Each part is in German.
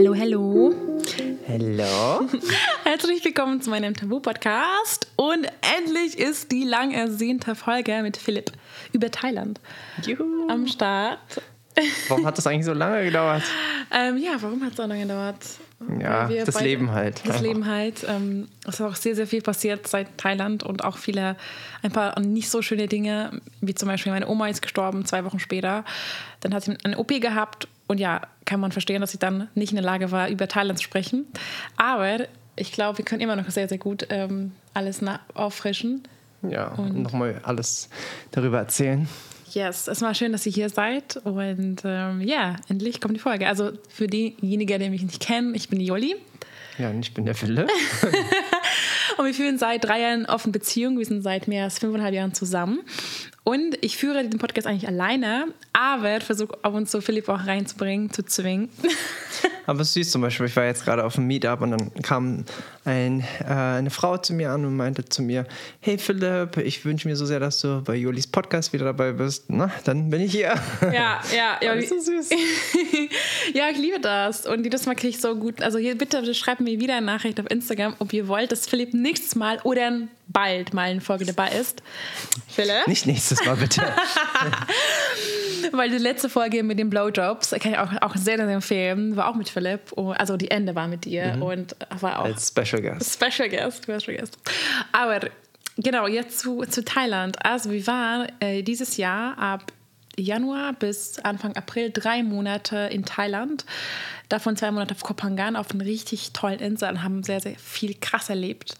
Hallo, hallo. Hallo. Herzlich willkommen zu meinem Tabu-Podcast. Und endlich ist die lang ersehnte Folge mit Philipp über Thailand Juhu. am Start. Warum hat das eigentlich so lange gedauert? Ähm, ja, warum hat es so lange gedauert? Ja, das beide- Leben halt. Das Leben halt. Ähm, es ist auch sehr, sehr viel passiert seit Thailand und auch viele, ein paar nicht so schöne Dinge, wie zum Beispiel meine Oma ist gestorben, zwei Wochen später. Dann hat sie eine OP gehabt und ja, kann man verstehen, dass sie dann nicht in der Lage war, über Thailand zu sprechen. Aber ich glaube, wir können immer noch sehr, sehr gut ähm, alles auffrischen. Ja, und nochmal alles darüber erzählen. Yes, es war schön, dass ihr hier seid und ähm, ja, endlich kommt die Folge. Also für diejenigen, die mich nicht kennen, ich bin die Jolli. Ja, und ich bin der Philipp. Und wir führen seit drei Jahren offene Beziehung. Wir sind seit mehr als fünfeinhalb Jahren zusammen. Und ich führe den Podcast eigentlich alleine, aber versuche ab und zu Philipp auch reinzubringen, zu zwingen. Aber süß zum Beispiel, ich war jetzt gerade auf einem Meetup und dann kam ein, äh, eine Frau zu mir an und meinte zu mir, hey Philipp, ich wünsche mir so sehr, dass du bei Julis Podcast wieder dabei bist. Na, dann bin ich hier. Ja, ja, ja. Das ist so süß. ja, ich liebe das. Und jedes Mal kriege ich so gut. Also hier bitte schreibt mir wieder eine Nachricht auf Instagram, ob ihr wollt, dass Philipp nächstes Mal oder bald mal in Folge dabei ist. Philipp? Nicht nächstes Mal, bitte. Weil die letzte Folge mit den Blowjobs, kann ich auch, auch sehr, sehr empfehlen, war auch mit Philipp. Oh, Also die Ende war mit dir und war auch Als Special Guest. Special Guest, Special Guest. Aber genau, jetzt zu, zu Thailand. Also wir waren äh, dieses Jahr ab Januar bis Anfang April drei Monate in Thailand. Davon zwei Monate auf Koh Phangan auf einer richtig tollen Insel und haben sehr, sehr viel krass erlebt.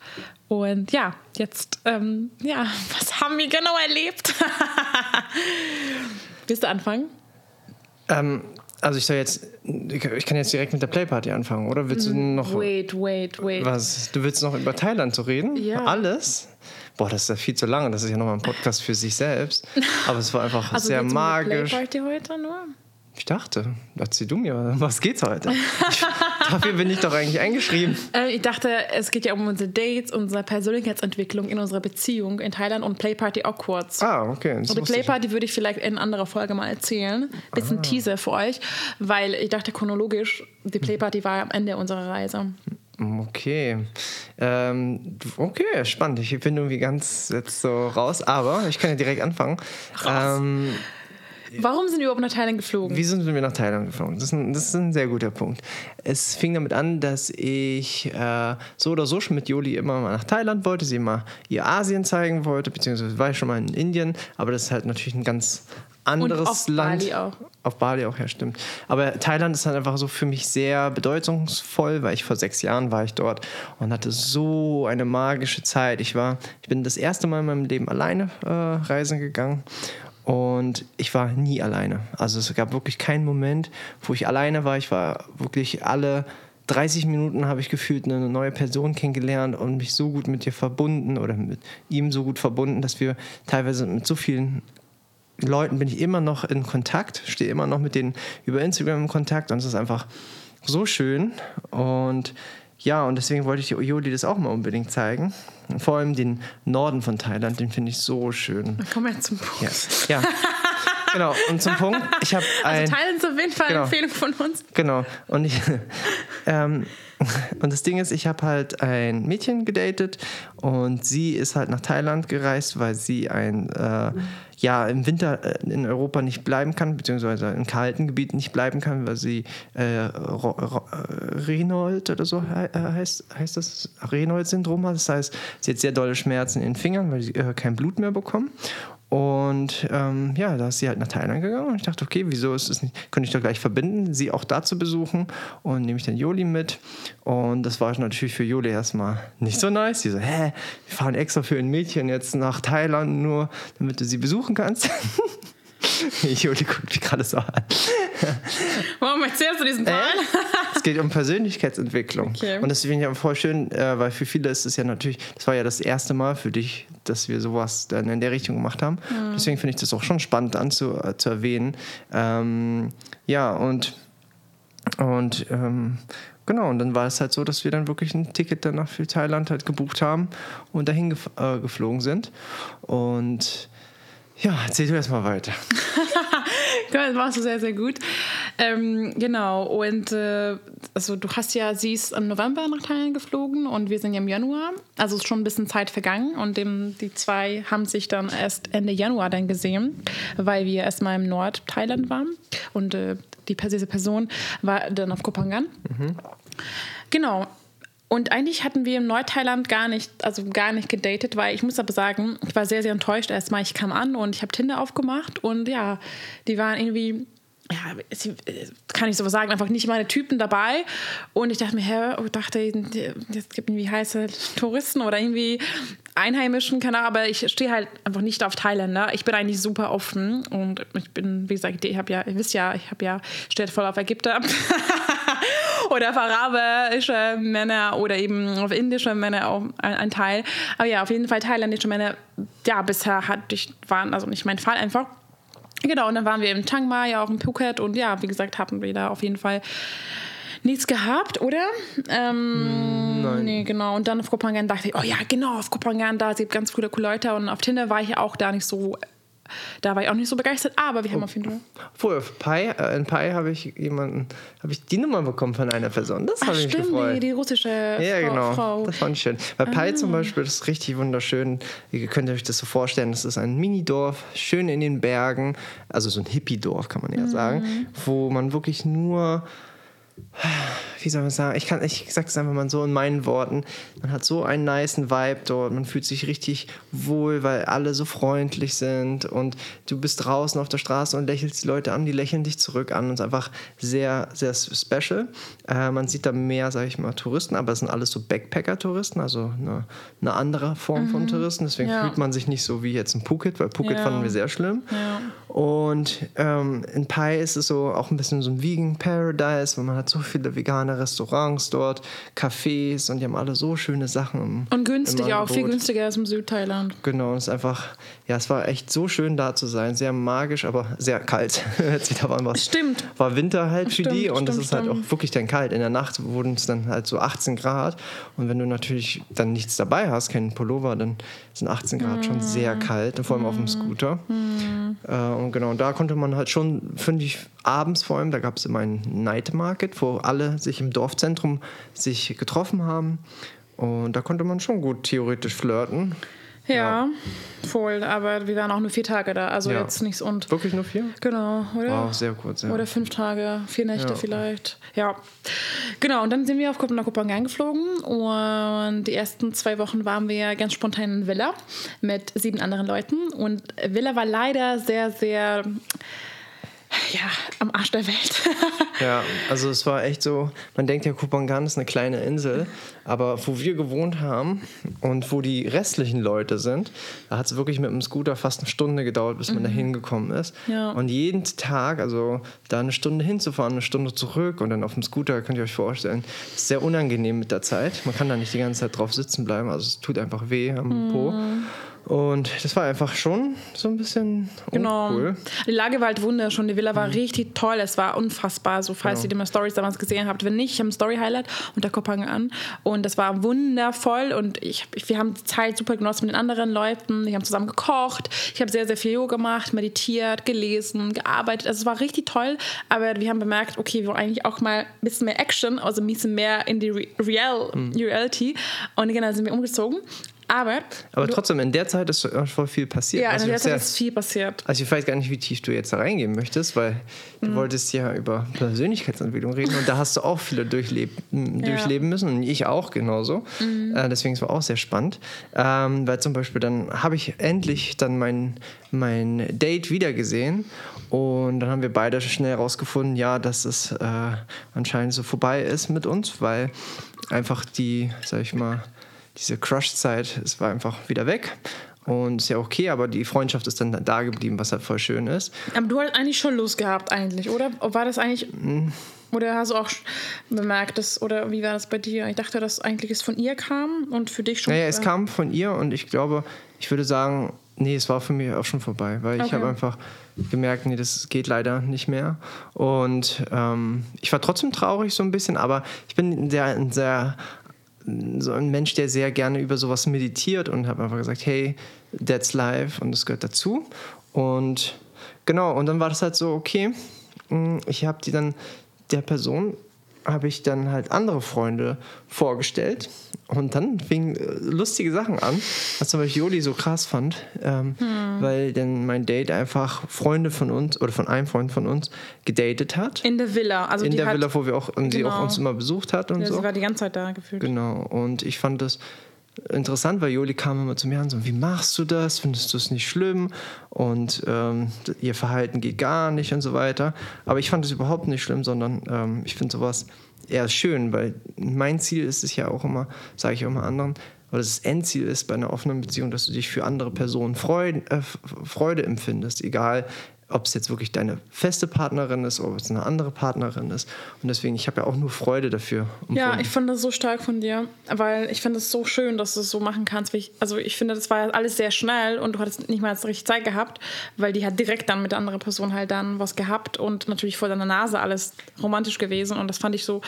Und ja, jetzt, ähm, ja, was haben wir genau erlebt? Willst du anfangen? Ähm, also ich soll jetzt, ich kann jetzt direkt mit der Playparty anfangen, oder willst du noch Wait, wait, wait. was? Du willst noch über Thailand zu reden? Ja. Alles? Boah, das ist ja viel zu lange. Das ist ja nochmal ein Podcast für sich selbst. Aber es war einfach Also sehr geht's um magisch. Playparty heute nur? Ich dachte, erzähl du mir, was geht's heute? Ich, dafür bin ich doch eigentlich eingeschrieben. Äh, ich dachte, es geht ja um unsere Dates, unsere Persönlichkeitsentwicklung in unserer Beziehung in Thailand und Playparty kurz. Ah, okay. Das Und die. Playparty würde ich vielleicht in anderer Folge mal erzählen. Bisschen Teaser für euch, weil ich dachte chronologisch, die Playparty war am Ende unserer Reise. Okay. Ähm, okay, spannend. Ich bin irgendwie ganz jetzt so raus, aber ich kann ja direkt anfangen. Ähm, Warum sind wir überhaupt nach Thailand geflogen? Wie sind wir nach Thailand geflogen? Das ist, ein, das ist ein sehr guter Punkt. Es fing damit an, dass ich äh, so oder so schon mit Joli immer mal nach Thailand wollte, sie mal ihr Asien zeigen wollte, beziehungsweise war ich schon mal in Indien, aber das ist halt natürlich ein ganz anderes auf Land. Bali auch. Auf Bali auch, ja, stimmt. Aber Thailand ist halt einfach so für mich sehr bedeutungsvoll, weil ich vor sechs Jahren war ich dort und hatte so eine magische Zeit. Ich war, ich bin das erste Mal in meinem Leben alleine äh, reisen gegangen und ich war nie alleine. Also es gab wirklich keinen Moment, wo ich alleine war. Ich war wirklich alle 30 Minuten habe ich gefühlt eine neue Person kennengelernt und mich so gut mit ihr verbunden oder mit ihm so gut verbunden, dass wir teilweise mit so vielen Leuten bin ich immer noch in Kontakt, stehe immer noch mit denen über Instagram in Kontakt und es ist einfach so schön. Und ja, und deswegen wollte ich Joli das auch mal unbedingt zeigen. Vor allem den Norden von Thailand, den finde ich so schön. Kommen wir zum Punkt. Ja. ja. genau, und zum Punkt, ich habe ein. Also Thailand ist auf jeden Fall eine Genau. Empfehlung von uns. Genau. Und, ich, ähm, und das Ding ist, ich habe halt ein Mädchen gedatet und sie ist halt nach Thailand gereist, weil sie ein äh, ja im Winter äh, in Europa nicht bleiben kann, beziehungsweise in kalten Gebieten nicht bleiben kann, weil sie äh, Ro- Ro- äh, Renold oder so he- äh, heißt, heißt das Renold-Syndrom hat. Das heißt, sie hat sehr dolle Schmerzen in den Fingern, weil sie äh, kein Blut mehr bekommen. Und ähm, ja, da ist sie halt nach Thailand gegangen und ich dachte, okay, wieso ist es nicht, könnte ich doch gleich verbinden, sie auch da zu besuchen und nehme ich dann Joli mit. Und das war natürlich für Joli erstmal nicht so nice. Sie so, hä, wir fahren extra für ein Mädchen jetzt nach Thailand, nur damit du sie besuchen kannst. Joli guckt mich gerade so an. Warum erzählst du diesen Teil? Es geht um Persönlichkeitsentwicklung. Okay. Und das finde ich aber voll schön, äh, weil für viele ist es ja natürlich, das war ja das erste Mal für dich, dass wir sowas dann in der Richtung gemacht haben. Deswegen finde ich das auch schon spannend anzu, äh, zu erwähnen. Ähm, ja, und, und ähm, genau, und dann war es halt so, dass wir dann wirklich ein Ticket danach für Thailand halt gebucht haben und dahin gef äh, geflogen sind. Und ja, erzähl du erst mal weiter. das machst du sehr, sehr gut. Ähm, genau, und äh, also du hast ja, sie ist im November nach Thailand geflogen und wir sind ja im Januar. Also ist schon ein bisschen Zeit vergangen und dem, die zwei haben sich dann erst Ende Januar dann gesehen, weil wir erstmal im Nord-Thailand waren und äh, die, diese Person war dann auf Kopangan. Mhm. Genau, und eigentlich hatten wir im Nordthailand gar nicht, also gar nicht gedatet, weil ich muss aber sagen, ich war sehr, sehr enttäuscht erstmal. Ich kam an und ich habe Tinder aufgemacht und ja, die waren irgendwie, ja, kann ich so sagen, einfach nicht meine Typen dabei. Und ich dachte mir, hä, ich dachte, es gibt irgendwie heiße Touristen oder irgendwie Einheimischen, keine Ahnung, aber ich stehe halt einfach nicht auf Thailänder. Ich bin eigentlich super offen und ich bin, wie gesagt, ich habe ja, ihr wisst ja, ich habe ja, steht voll auf Ägypter. oder auf arabische Männer oder eben auf indische Männer auch ein, ein, Teil. Aber ja, auf jeden Fall thailändische Männer, ja, bisher hatte ich, waren also nicht mein Fall einfach. Genau, und dann waren wir in Chiang Mai, ja auch in Phuket und ja, wie gesagt, hatten wir da auf jeden Fall nichts gehabt, oder? Ähm, Nein. Nee, genau. Und dann auf Kopangan dachte ich, oh ja, genau, auf Kopangan, da sieht ganz coole Leute. Und auf Tinder war ich auch da nicht so da war ich auch nicht so begeistert, aber wir haben oh. auf jeden Fall. Vorher auf Pi, äh, in Pi habe ich jemanden, habe ich die Nummer bekommen von einer Person. Das habe ich mich gefreut. Die, die russische ja, Frau, genau. Frau. Das fand ich schön. Bei ah. Pi zum Beispiel, das ist richtig wunderschön. Ihr könnt euch das so vorstellen, das ist ein Mini-Dorf, schön in den Bergen, also so ein Hippie-Dorf kann man ja mhm. sagen, wo man wirklich nur wie soll man sagen, ich kann, ich sage es einfach mal so in meinen Worten, man hat so einen niceen Vibe dort, man fühlt sich richtig wohl, weil alle so freundlich sind und du bist draußen auf der Straße und lächelst die Leute an, die lächeln dich zurück an und es ist einfach sehr, sehr special. Äh, man sieht da mehr, sage ich mal, Touristen, aber es sind alles so Backpacker-Touristen, also eine, eine, andere Form mhm. von Touristen, deswegen ja. fühlt man sich nicht so wie jetzt in Phuket, weil Phuket ja. fanden wir sehr schlimm. Ja. Und ähm, in Pai ist es so auch ein bisschen so ein Vegan Paradise, wo man hat so viele vegane Restaurants dort, Cafés und die haben alle so schöne Sachen. Im, und günstig auch, viel günstiger als im Südthailand. Genau, es ist einfach, ja, es war echt so schön da zu sein, sehr magisch, aber sehr kalt. Jetzt wieder war Stimmt. War Winter halt für stimmt, die und es ist halt auch wirklich dann kalt. In der Nacht wurden es dann halt so 18 Grad und wenn du natürlich dann nichts dabei hast, keinen Pullover, dann sind 18 Grad mm. schon sehr kalt, vor allem mm. auf dem Scooter. Mm. Äh, und genau, da konnte man halt schon, finde ich, abends vor allem, da gab es immer einen Night Market, wo alle sich im Dorfzentrum sich getroffen haben. Und da konnte man schon gut theoretisch flirten. Ja, ja, voll. Aber wir waren auch nur vier Tage da. Also ja. jetzt nichts und. Wirklich nur vier? Genau, oder? Wow, sehr kurz, ja. Oder fünf Tage, vier Nächte ja. vielleicht. Ja. Genau, und dann sind wir auf nach Kopenhagen geflogen. Und die ersten zwei Wochen waren wir ganz spontan in Villa mit sieben anderen Leuten. Und Villa war leider sehr, sehr ja, am Arsch der Welt. ja, also es war echt so, man denkt ja, Kupangan ist eine kleine Insel, aber wo wir gewohnt haben und wo die restlichen Leute sind, da hat es wirklich mit dem Scooter fast eine Stunde gedauert, bis man mhm. da hingekommen ist. Ja. Und jeden Tag, also da eine Stunde hinzufahren, eine Stunde zurück und dann auf dem Scooter, könnt ihr euch vorstellen, ist sehr unangenehm mit der Zeit. Man kann da nicht die ganze Zeit drauf sitzen bleiben, also es tut einfach weh am mhm. Po. Und das war einfach schon so ein bisschen genau. cool. Die Lage war halt wunderschön. Die Villa war mhm. richtig toll. Es war unfassbar. So, falls genau. ihr die Stories damals gesehen habt. Wenn nicht, ich habe ein Story-Highlight unter Kopenhagen an. Und das war wundervoll. Und ich, wir haben die Zeit super genossen mit den anderen Leuten. Wir haben zusammen gekocht. Ich habe sehr, sehr viel Yoga gemacht, meditiert, gelesen, gearbeitet. Also es war richtig toll. Aber wir haben bemerkt, okay, wir wollen eigentlich auch mal ein bisschen mehr Action, also ein bisschen mehr in die Real, mhm. Reality. Und genau, sind wir umgezogen. Aber, aber trotzdem, in der Zeit ist voll viel passiert. Ja, also in der Zeit ist viel passiert. Also ich weiß gar nicht, wie tief du jetzt da reingehen möchtest, weil mhm. du wolltest ja über Persönlichkeitsentwicklung reden und da hast du auch viele durchleben, ja. durchleben müssen und ich auch genauso. Mhm. Äh, deswegen ist es auch sehr spannend, ähm, weil zum Beispiel dann habe ich endlich dann mein, mein Date wiedergesehen und dann haben wir beide schnell herausgefunden, ja, dass es äh, anscheinend so vorbei ist mit uns, weil einfach die, sag ich mal, diese Crush-Zeit, es war einfach wieder weg. Und ist ja okay, aber die Freundschaft ist dann da geblieben, was halt voll schön ist. Aber du hast eigentlich schon Lust gehabt, eigentlich, oder? War das eigentlich. Mhm. Oder hast du auch bemerkt, dass, oder wie war das bei dir? Ich dachte, dass eigentlich es von ihr kam und für dich schon. Naja, es kam von ihr und ich glaube, ich würde sagen, nee, es war für mich auch schon vorbei, weil okay. ich habe einfach gemerkt, nee, das geht leider nicht mehr. Und ähm, ich war trotzdem traurig so ein bisschen, aber ich bin sehr, ein sehr so ein Mensch, der sehr gerne über sowas meditiert und habe einfach gesagt, hey, that's life und das gehört dazu. Und genau, und dann war das halt so, okay, mh, ich habe die dann der Person habe ich dann halt andere Freunde vorgestellt und dann fingen äh, lustige Sachen an, was zum Beispiel Joli so krass fand, ähm, weil dann mein Date einfach Freunde von uns oder von einem Freund von uns gedatet hat. In der Villa. Also in der hat, Villa, wo wir auch, und sie auch Genau. uns immer besucht hat und Ja, so. Sie war die ganze Zeit da gefühlt. Genau, und ich fand das interessant, weil Joli kam immer zu mir und so, wie machst du das? Findest du es nicht schlimm? Und ähm, ihr Verhalten geht gar nicht und so weiter. Aber ich fand es überhaupt nicht schlimm, sondern ähm, ich finde sowas eher schön, weil mein Ziel ist es ja auch immer, sage ich auch immer anderen, oder das Endziel ist bei einer offenen Beziehung, dass du dich für andere Personen Freude, äh, Freude empfindest, egal ob es jetzt wirklich deine feste Partnerin ist oder ob es eine andere Partnerin ist. Und deswegen, ich habe ja auch nur Freude dafür. Ja, empfunden. ich fand das so stark von dir, weil ich finde es so schön, dass du es so machen kannst. Wie ich, also ich finde, das war alles sehr schnell und du hattest nicht mal so richtig Zeit gehabt, weil die hat direkt dann mit der anderen Person halt dann was gehabt und natürlich vor deiner Nase alles romantisch gewesen und das fand ich so,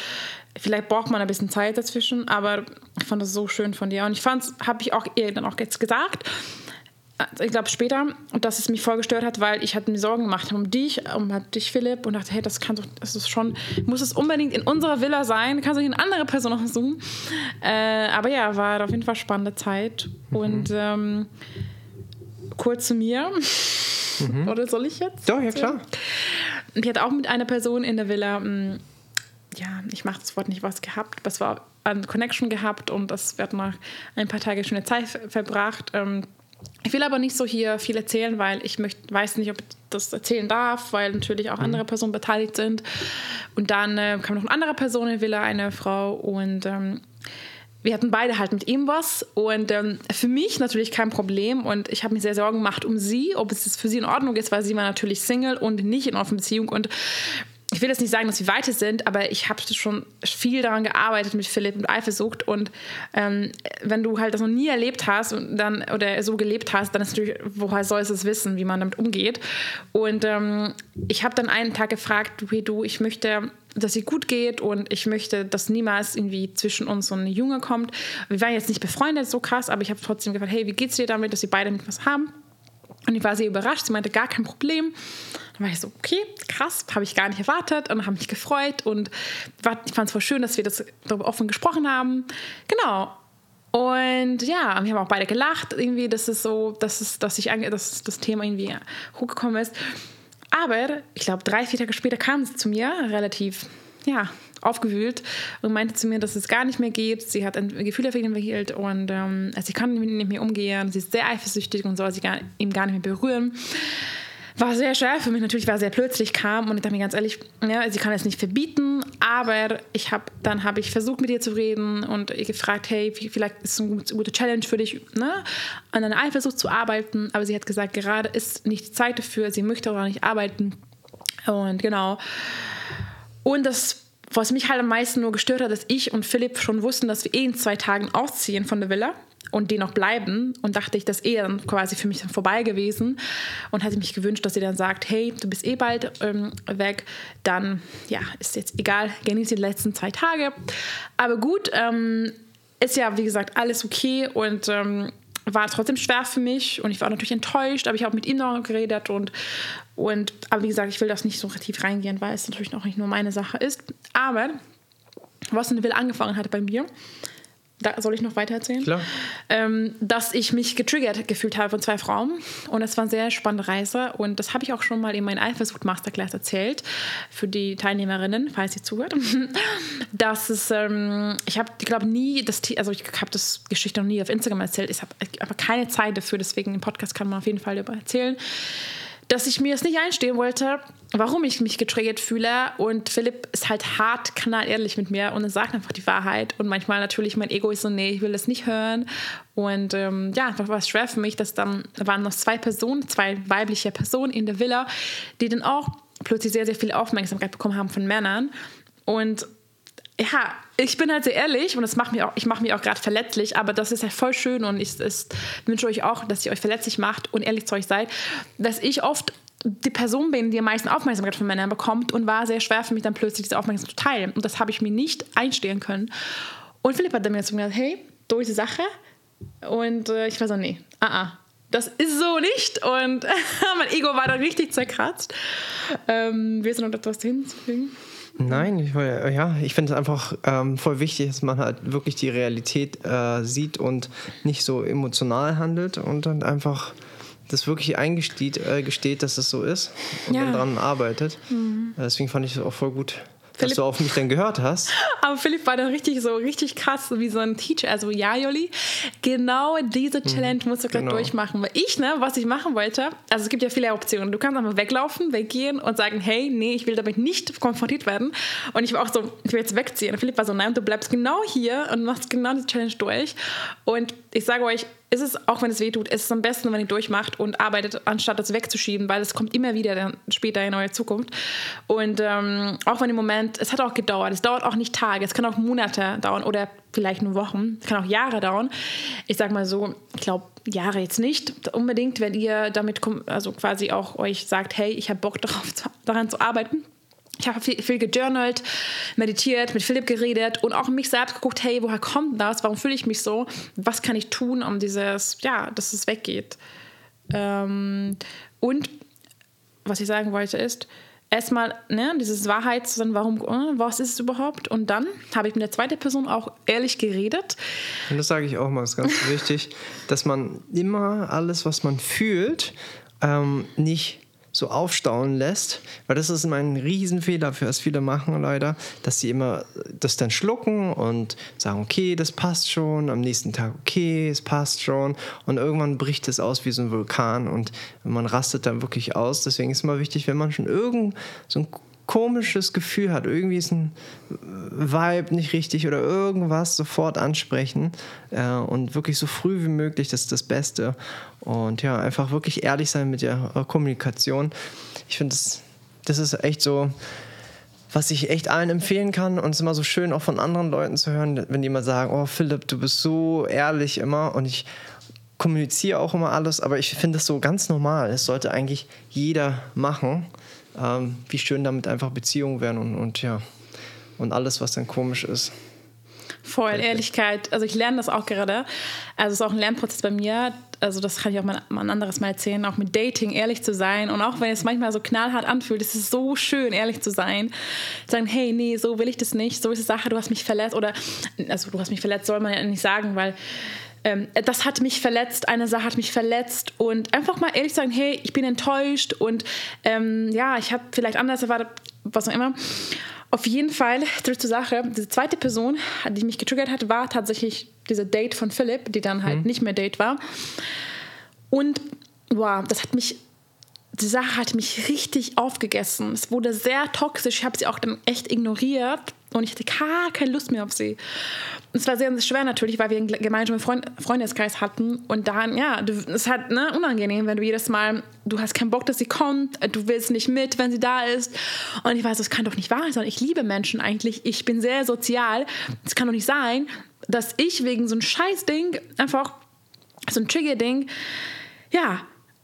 vielleicht braucht man ein bisschen Zeit dazwischen, aber ich fand das so schön von dir und ich fand, habe ich auch ihr dann auch jetzt gesagt, ich glaube später, dass es mich voll gestört hat, weil ich hatte mir Sorgen gemacht um dich, um dich, Philipp, und dachte, hey, das kann doch, das ist schon, muss es unbedingt in unserer Villa sein, kannst du nicht eine andere Person noch suchen. Äh, aber ja, war auf jeden Fall spannende Zeit. Und ähm, kurz zu mir. Oder soll ich jetzt? Doch, ja klar. Ich hatte auch mit einer Person in der Villa, mh, ja, ich mache das Wort nicht was gehabt, aber es war eine Connection gehabt und das wird nach ein paar Tage schöne Zeit ver- verbracht. Ähm, ich will aber nicht so hier viel erzählen, weil ich möcht, weiß nicht, ob ich das erzählen darf, weil natürlich auch andere Personen beteiligt sind. Und dann äh, kam noch eine andere Person in Villa, eine Frau. Und ähm, wir hatten beide halt mit ihm was. Und ähm, für mich natürlich kein Problem. Und ich habe mir sehr Sorgen gemacht um sie, ob es für sie in Ordnung ist, weil sie war natürlich Single und nicht in offener Beziehung. Und ich will jetzt nicht sagen, dass wir weiter sind, aber ich habe schon viel daran gearbeitet mit Philipp und Eifersucht und ähm, wenn du halt das noch nie erlebt hast und dann oder so gelebt hast, dann ist natürlich, woher sollst du es wissen, wie man damit umgeht? Und ähm, ich habe dann einen Tag gefragt, hey du, ich möchte dass ihr gut geht und ich möchte, dass niemals irgendwie zwischen uns so eine Junge kommt. Wir waren jetzt nicht befreundet so krass, aber ich habe trotzdem gefragt, hey, wie geht's dir damit, dass wir beide mit was haben? Und ich war sehr überrascht. Sie meinte, gar kein Problem. War ich so, okay, krass, habe ich gar nicht erwartet und habe mich gefreut und war, ich fand es voll schön, dass wir das darüber offen gesprochen haben. Genau. Und ja, wir haben auch beide gelacht, irgendwie, dass es so, dass, es, dass, ich, dass das Thema irgendwie hochgekommen ist. Aber ich glaube, drei, vier Tage später kam sie zu mir, relativ, ja, aufgewühlt und meinte zu mir, dass es gar nicht mehr geht. Sie hat ein Gefühl ihn entwickelt und ähm, sie kann nicht mehr umgehen. Sie ist sehr eifersüchtig und soll sie gar, ihm gar nicht mehr berühren. War sehr schwer für mich. Natürlich, weil sehr plötzlich kam und ich dachte mir ganz ehrlich, ja, sie kann es nicht verbieten, aber ich habe dann habe ich versucht mit ihr zu reden und ihr gefragt, hey, vielleicht ist es eine gute- gute Challenge für dich, ne, an einer Eifersucht zu arbeiten, aber sie hat gesagt, gerade ist nicht die Zeit dafür, sie möchte auch nicht arbeiten. Und genau. Und das, was mich halt am meisten nur gestört hat, dass ich und Philipp schon wussten, dass wir eh in zwei Tagen ausziehen von der Villa und die noch bleiben. Und dachte ich, das ist eh dann quasi für mich dann vorbei gewesen. Und hatte mich gewünscht, dass sie dann sagt, hey, du bist eh bald ähm, weg. Dann, ja, ist jetzt egal, genieße die letzten zwei Tage. Aber gut, ähm, ist ja, wie gesagt, alles okay und ähm, war trotzdem schwer für mich und ich war natürlich enttäuscht, aber ich habe mit ihm noch geredet und, und aber wie gesagt, ich will das nicht so tief reingehen, weil es natürlich noch nicht nur meine Sache ist. Aber was in der Will angefangen hat bei mir, da soll ich noch weiter erzählen? Klar. Ähm, dass ich mich getriggert gefühlt habe von zwei Frauen. Und es war eine sehr spannende Reise. Und das habe ich auch schon mal in meinem Eifersucht Masterclass erzählt. Für die Teilnehmerinnen, falls ihr zuhört. dass es, ähm, ich habe, ich glaube, nie, das, also ich habe das Geschichte noch nie auf Instagram erzählt. Ich habe aber keine Zeit dafür. Deswegen im Podcast kann man auf jeden Fall darüber erzählen dass ich mir es nicht einstehen wollte, warum ich mich getriggert fühle. Und Philipp ist halt hart, knallehrlich mit mir und er sagt einfach die Wahrheit. Und manchmal natürlich mein Ego ist so, nee, ich will das nicht hören. Und ähm, ja, einfach es schwer für mich, dass dann da waren noch zwei Personen, zwei weibliche Personen in der Villa, die dann auch plötzlich sehr, sehr viel Aufmerksamkeit bekommen haben von Männern. Und ja, ich bin halt sehr ehrlich und das macht mich auch, ich mache mich auch gerade verletzlich, aber das ist ja voll schön und ich es wünsche euch auch, dass ihr euch verletzlich macht und ehrlich zu euch seid, dass ich oft die Person bin, die am meisten Aufmerksamkeit von Männern bekommt und war sehr schwer für mich dann plötzlich diese Aufmerksamkeit zu teilen und das habe ich mir nicht einstehen können. Und Philipp hat dann mir zu mir gesagt, hey, durch die Sache und äh, ich war so, nee, ah, ah, das ist so nicht. Und mein Ego war da richtig zerkratzt. Ähm, willst du noch etwas hinzufügen? Nein, ich, ja, ich finde es einfach ähm, voll wichtig, dass man halt wirklich die Realität äh, sieht und nicht so emotional handelt und dann einfach das wirklich eingesteht, äh, gesteht, dass es so ist und ja. dann daran arbeitet. Mhm. Deswegen fand ich es auch voll gut Philipp, dass du auf mich dann gehört hast. Aber Philipp war dann richtig so, richtig krass, wie so ein Teacher. Also, ja, Joli, genau diese mhm. Challenge musst du gerade genau. durchmachen. Weil ich, ne, was ich machen wollte, also es gibt ja viele Optionen. Du kannst einfach weglaufen, weggehen und sagen, hey, nee, ich will damit nicht konfrontiert werden. Und ich war auch so, ich will jetzt wegziehen. Und Philipp war so, nein, du bleibst genau hier und machst genau die Challenge durch. Und ich sage euch, ist es, auch wenn es weh tut, ist es am besten, wenn ihr durchmacht und arbeitet, anstatt das wegzuschieben, weil es kommt immer wieder dann später in eure Zukunft. Und ähm, auch wenn im Moment, es hat auch gedauert, es dauert auch nicht Tage, es kann auch Monate dauern oder vielleicht nur Wochen, es kann auch Jahre dauern. Ich sag mal so, ich glaube, Jahre jetzt nicht unbedingt, wenn ihr damit, also quasi auch euch sagt, hey, ich habe Bock darauf, daran zu arbeiten ich habe viel, viel gejournalt, meditiert, mit Philipp geredet und auch mich selbst geguckt, hey, woher kommt das? Warum fühle ich mich so? Was kann ich tun, um dieses, ja, dass es weggeht? Ähm, und was ich sagen wollte ist, erstmal ne, dieses Wahrheit zu sagen, warum, äh, was ist es überhaupt? Und dann habe ich mit der zweiten Person auch ehrlich geredet. Und das sage ich auch mal, ist ganz wichtig, dass man immer alles, was man fühlt, ähm, nicht so aufstauen lässt, weil das ist immer ein Riesenfehler, für was viele machen leider, dass sie immer das dann schlucken und sagen, okay, das passt schon, am nächsten Tag, okay, es passt schon und irgendwann bricht es aus wie so ein Vulkan und man rastet dann wirklich aus. Deswegen ist es immer wichtig, wenn man schon irgend so ein komisches Gefühl hat, irgendwie ist ein Vibe nicht richtig oder irgendwas, sofort ansprechen äh, und wirklich so früh wie möglich, das ist das Beste. Und ja, einfach wirklich ehrlich sein mit der äh, Kommunikation. Ich finde, das, das ist echt so, was ich echt allen empfehlen kann. Und es ist immer so schön, auch von anderen Leuten zu hören, wenn die immer sagen, oh Philipp, du bist so ehrlich immer. Und ich kommuniziere auch immer alles, aber ich finde das so ganz normal. Es sollte eigentlich jeder machen ähm, wie schön damit einfach Beziehungen werden und, und ja, und alles, was dann komisch ist. Voll, Ehrlichkeit. Also ich lerne das auch gerade. Also es ist auch ein Lernprozess bei mir. Also das kann ich auch mal, mal ein anderes Mal erzählen. Auch mit Dating ehrlich zu sein. Und auch wenn es manchmal so knallhart anfühlt, ist es so schön, ehrlich zu sein. Sagen, hey, nee, so will ich das nicht. So ist die Sache, du hast mich verletzt. Oder, also du hast mich verletzt, soll man ja nicht sagen, weil ähm, das hat mich verletzt, eine Sache hat mich verletzt und einfach mal ehrlich sagen, hey, ich bin enttäuscht und ähm, ja, ich habe vielleicht anders erwartet, was auch immer. Auf jeden Fall, zurück zur Sache, diese zweite Person, die mich getriggert hat, war tatsächlich diese Date von Philipp, die dann halt mhm. nicht mehr Date war. Und wow, das hat mich die Sache hat mich richtig aufgegessen. Es wurde sehr toxisch. Ich habe sie auch dann echt ignoriert und ich hatte gar keine Lust mehr auf sie. Es war sehr, sehr schwer natürlich, weil wir einen gemeinsamen Freund, Freundeskreis hatten und dann, ja, es ist halt ne, unangenehm, wenn du jedes Mal, du hast keinen Bock, dass sie kommt, du willst nicht mit, wenn sie da ist. Und ich weiß, das kann doch nicht wahr sein. Ich liebe Menschen eigentlich. Ich bin sehr sozial. Es kann doch nicht sein, dass ich wegen so einem Scheißding einfach so ein Trigger-Ding, ja,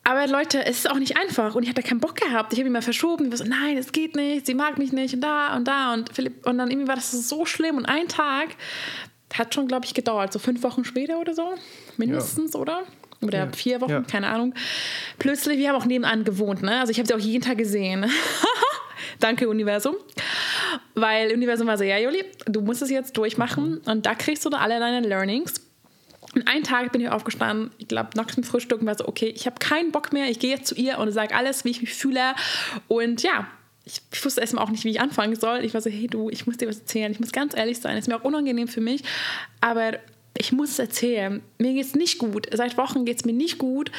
aber Leute, es ist auch nicht einfach und ich hatte keinen Bock gehabt. Ich habe immer verschoben. Ich war so, nein, es geht nicht, sie mag mich nicht und da und da und Philipp. Und dann irgendwie war das so schlimm und ein Tag hat schon, glaube ich, gedauert. So fünf Wochen später oder so, mindestens, ja. oder? Oder ja. vier Wochen, ja. keine Ahnung. Plötzlich, wir haben auch nebenan gewohnt, ne? Also ich habe sie auch jeden Tag gesehen. Danke, Universum. Weil Universum war so, ja, Juli, du musst es jetzt durchmachen mhm. und da kriegst du dann alle deine Learnings. Und einen Tag bin ich aufgestanden, ich glaube, nach dem Frühstück war so, okay, ich habe keinen Bock mehr, ich gehe jetzt zu ihr und sage alles, wie ich mich fühle. Und ja, ich, wusste erstmal auch nicht, wie ich anfangen soll. Ich war so, hey du, ich muss dir was erzählen. Ich muss ganz ehrlich sein, es ist mir auch unangenehm für mich, aber ich muss es erzählen. Mir geht es nicht gut. Seit Wochen geht es mir nicht gut.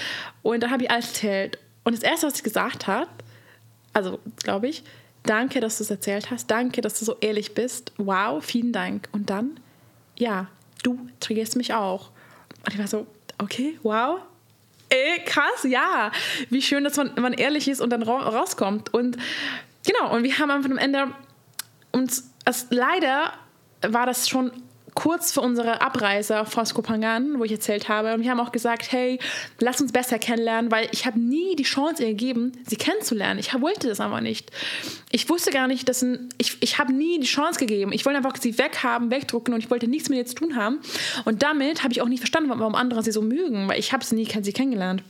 Und da habe ich alles erzählt. Und das Erste, was ich gesagt habe, also glaube ich, danke, dass du es erzählt hast. Danke, dass du so ehrlich bist. Wow, vielen Dank. Und dann, ja, du triggerst mich auch. Und ich war so, okay, wow. Ey, krass, ja. Wie schön, dass man, man ehrlich ist und dann ra rauskommt. Und genau, und wir haben am Ende uns, also leider war das schon kurz vor unserer Abreise auf Kopangan, wo ich erzählt habe, und wir haben auch gesagt, hey, lass uns besser kennenlernen, weil ich habe nie die Chance ihr gegeben, sie kennenzulernen. Ich wollte das einfach nicht. Ich wusste gar nicht, dass ein, ich, ich habe nie die Chance gegeben. Ich wollte einfach sie weghaben, wegdrucken und ich wollte nichts mit ihr zu tun haben. Und damit habe ich auch nicht verstanden, warum andere sie so mögen, weil ich habe sie nie sie kennengelernt.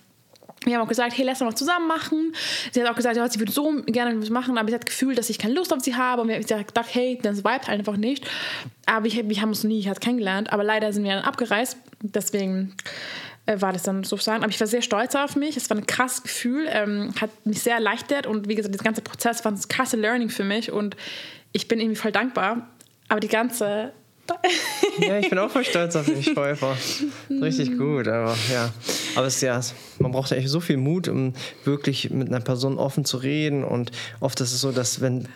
Wir haben auch gesagt, hey, lass uns mal zusammen machen. Sie hat auch gesagt, sie würde so gerne was machen, aber sie hat das Gefühl, dass ich keine Lust auf sie habe. Und wir haben gedacht, hey, das vibe halt einfach nicht. Aber wir, wir haben uns nie halt kennengelernt. Aber leider sind wir dann abgereist. Deswegen äh, war das dann sozusagen. Aber ich war sehr stolz auf mich. Es war ein krasses Gefühl, ähm, hat mich sehr erleichtert. Und wie gesagt, das ganze Prozess war ein krasse Learning für mich. Und ich bin irgendwie voll dankbar. Aber die ganze ja, ich bin auch voll stolz auf dich, Räufer. Richtig gut, aber ja. Aber es ist ja, man braucht ja echt so viel Mut, um wirklich mit einer Person offen zu reden. Und oft ist es so, dass wenn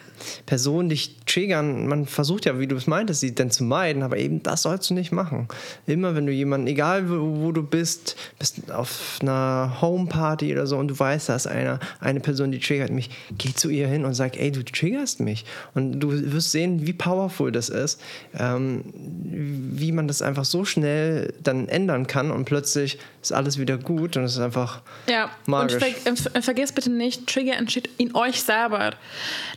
Personen dich triggern, man versucht ja, wie du es meintest, sie denn zu meiden, aber eben das sollst du nicht machen. Immer wenn du jemanden, egal wo, wo du bist, bist auf einer Homeparty oder so und du weißt, da ist eine, eine Person, die triggert mich, geh zu ihr hin und sag, ey, du triggerst mich. Und du wirst sehen, wie powerful das ist, ähm, wie man das einfach so schnell dann ändern kann und plötzlich ist alles wieder gut und es ist einfach ja. magisch. Und ver vergesst bitte nicht, Trigger entsteht in euch selber.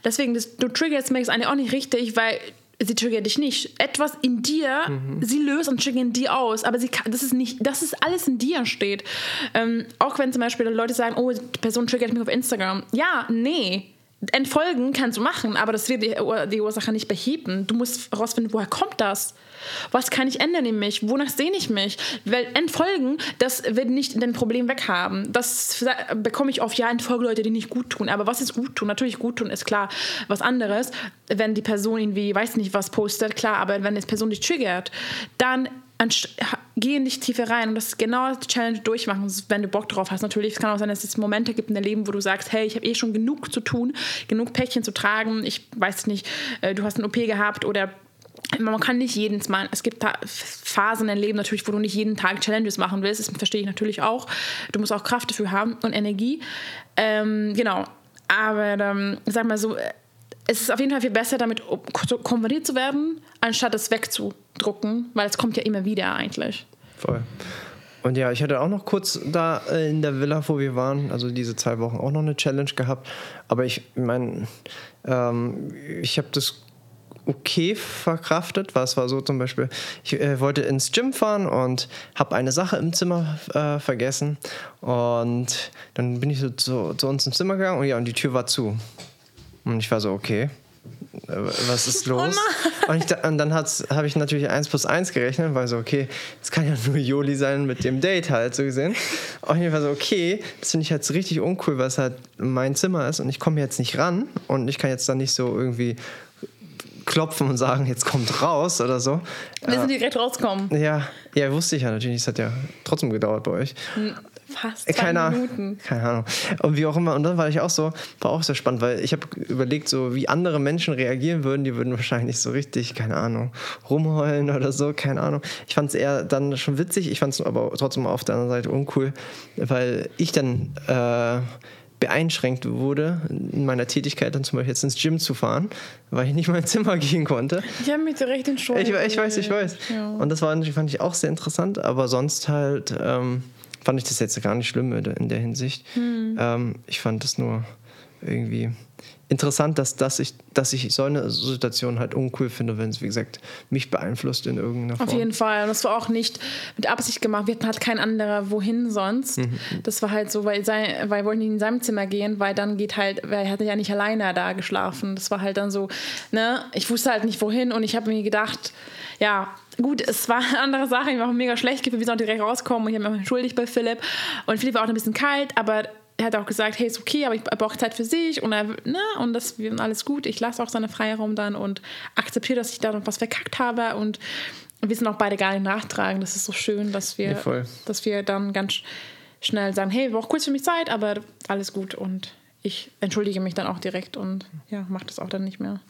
Deswegen, das du triggerst mich eigentlich auch nicht richtig, weil sie triggert dich nicht. Etwas in dir, mhm. sie löst und triggert in dir aus, aber sie kann, das ist nicht, das ist alles in dir steht. Ähm, auch wenn zum Beispiel Leute sagen, oh, die Person triggert mich auf Instagram. Ja, nee. Entfolgen kannst du machen, aber das wird die, Ursache nicht beheben. Du musst herausfinden, woher kommt das? Was kann ich ändern in mich? Wonach sehne ich mich? Weil entfolgen, das wird nicht den Problem weghaben. Das bekomme ich oft, ja, entfolge Leute, die nicht gut tun. Aber was ist gut tun? Natürlich gut tun ist klar was anderes. Wenn die Person irgendwie, weiß nicht, was postet, klar, aber wenn die Person dich triggert, dann geh nicht tiefer rein und das genau die Challenge durchmachen, wenn du Bock drauf hast. Natürlich, es kann auch sein, dass es Momente gibt in deinem Leben, wo du sagst, hey, ich habe eh schon genug zu tun, genug Päckchen zu tragen, ich weiß nicht, äh, du hast eine OP gehabt oder man kann nicht jedes Mal, es gibt Phasen im Leben natürlich, wo du nicht jeden Tag Challenges machen willst, das verstehe ich natürlich auch. Du musst auch Kraft dafür haben und Energie. Ähm, genau, aber ähm, sag mal so, es ist auf jeden Fall viel besser, damit konvertiert zu werden, anstatt es wegzudrucken, weil es kommt ja immer wieder eigentlich. Voll. Und ja, ich hatte auch noch kurz da in der Villa, wo wir waren, also diese zwei Wochen auch noch eine Challenge gehabt. Aber ich meine, ähm, ich habe das okay verkraftet, weil es war so zum Beispiel, ich äh, wollte ins Gym fahren und habe eine Sache im Zimmer äh, vergessen und dann bin ich so zu, zu, uns ins Zimmer gegangen und ja, und die Tür war zu. Und ich war so, okay, äh, was ist oh los? Oh und, ich, und, dann habe ich natürlich 1 plus 1 gerechnet, weil so, okay, es kann ja nur Joli sein mit dem Date halt, so gesehen. Und ich war so, okay, das finde ich jetzt richtig uncool, weil es halt mein Zimmer ist und ich komme jetzt nicht ran und ich kann jetzt dann nicht so irgendwie klopfen und sagen, jetzt kommt raus oder so. Wir sind direkt rauskommen. Ja, ja, wusste ich ja natürlich. Es hat ja trotzdem gedauert bei euch. Fast zwei keine, Minuten. Keine Ahnung. Und wie auch immer. Und dann war ich auch so, war auch sehr spannend, weil ich habe überlegt, so wie andere Menschen reagieren würden. Die würden wahrscheinlich so richtig, keine Ahnung, rumheulen oder so, keine Ahnung. Ich fand es eher dann schon witzig. Ich fand es aber trotzdem auf der anderen Seite uncool, weil ich dann äh, beeinschränkt wurde, in meiner Tätigkeit dann zum Beispiel jetzt ins Gym zu fahren, weil ich nicht mal ins Zimmer gehen konnte. Ich habe mich direkt entschuldigt. Ich, ich weiß, ich weiß. Ja. Und das war, fand ich auch sehr interessant, aber sonst halt ähm, fand ich das jetzt gar nicht schlimm in der Hinsicht. Hm. Ähm, ich fand das nur irgendwie interessant, dass, dass, ich, dass ich so eine Situation halt uncool finde, wenn es, wie gesagt, mich beeinflusst in irgendeiner Form. Auf jeden Fall. Und das war auch nicht mit Absicht gemacht. Wir hatten halt kein anderer wohin sonst. Mhm. Das war halt so, weil, sein, weil wir wollten nicht in seinem Zimmer gehen, weil dann geht halt, weil er hatte ja nicht alleine da geschlafen. Das war halt dann so, ne, ich wusste halt nicht wohin und ich habe mir gedacht, ja, gut, es war eine andere Sache. Ich war auch mega schlecht gefühlt, wir sind auch direkt rausgekommen und ich habe mich entschuldigt bei Philipp. Und Philipp war auch ein bisschen kalt, aber er hat auch gesagt, hey, ist okay, aber ich brauche Zeit für sich und, er, ne, und das und alles gut. Ich lasse auch seine Freiraum dann und akzeptiere, dass ich da noch was verkackt habe und wir sind auch beide gar nicht nachtragen. Das ist so schön, dass wir, ja, dass wir dann ganz schnell sagen, hey, wir brauchen kurz für mich Zeit, aber alles gut und ich entschuldige mich dann auch direkt und ja, mache das auch dann nicht mehr.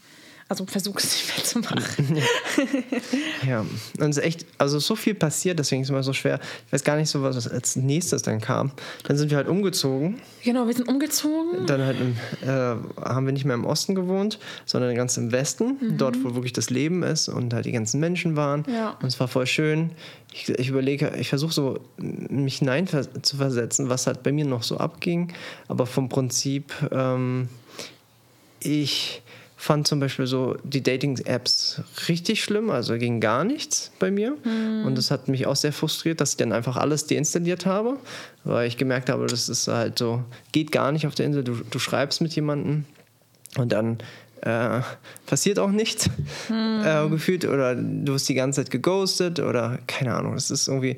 Also versuch es nicht mehr zu machen. ja, und es ist echt, also so viel passiert, deswegen ist es immer so schwer. Ich weiß gar nicht so, was als nächstes dann kam. Dann sind wir halt umgezogen. Genau, wir sind umgezogen. Dann halt im, äh, haben wir nicht mehr im Osten gewohnt, sondern ganz im Westen, mhm. dort, wo wirklich das Leben ist und halt die ganzen Menschen waren. Ja. Und es war voll schön. Ich, ich überlege, ich versuche so, mich hinein zu versetzen, was halt bei mir noch so abging. Aber vom Prinzip, ähm, ich fand zum Beispiel so die Dating-Apps richtig schlimm, also ging gar nichts bei mir. Hm. Und das hat mich auch sehr frustriert, dass ich dann einfach alles deinstalliert habe, weil ich gemerkt habe, das ist halt so, geht gar nicht auf der Insel. Du, du schreibst mit jemandem und dann äh, passiert auch nichts Hm. äh, gefühlt oder du wirst die ganze Zeit geghostet oder keine Ahnung. Das ist irgendwie.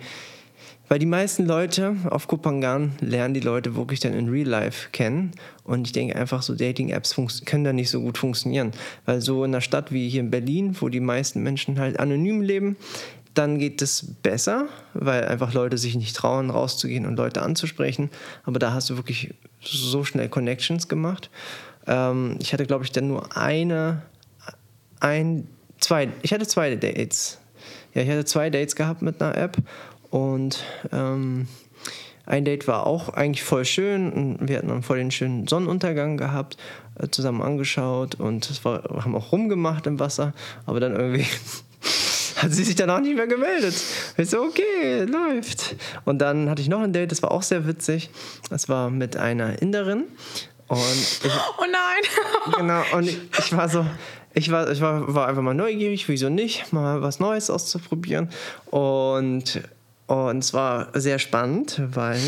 Weil die meisten Leute auf Kupangan lernen die Leute wirklich dann in Real Life kennen. Und ich denke einfach, so Dating-Apps können da nicht so gut funktionieren. Weil so in einer Stadt wie hier in Berlin, wo die meisten Menschen halt anonym leben, dann geht es besser, weil einfach Leute sich nicht trauen, rauszugehen und Leute anzusprechen. Aber da hast du wirklich so schnell Connections gemacht. Ähm, ich hatte, glaube ich, dann nur eine, ein, zwei, ich hatte zwei Dates. Ja, ich hatte zwei Dates gehabt mit einer App und ähm, ein Date war auch eigentlich voll schön wir hatten dann voll den schönen Sonnenuntergang gehabt, äh, zusammen angeschaut und war, haben auch rumgemacht im Wasser, aber dann irgendwie hat sie sich danach nicht mehr gemeldet. Ich so, okay, läuft. Und dann hatte ich noch ein Date, das war auch sehr witzig. Das war mit einer Inderin. Und ich, Oh nein! genau, und ich, ich war so, ich war, ich war, war einfach mal neugierig, wieso nicht, mal was Neues auszuprobieren. Und, und es war sehr spannend, weil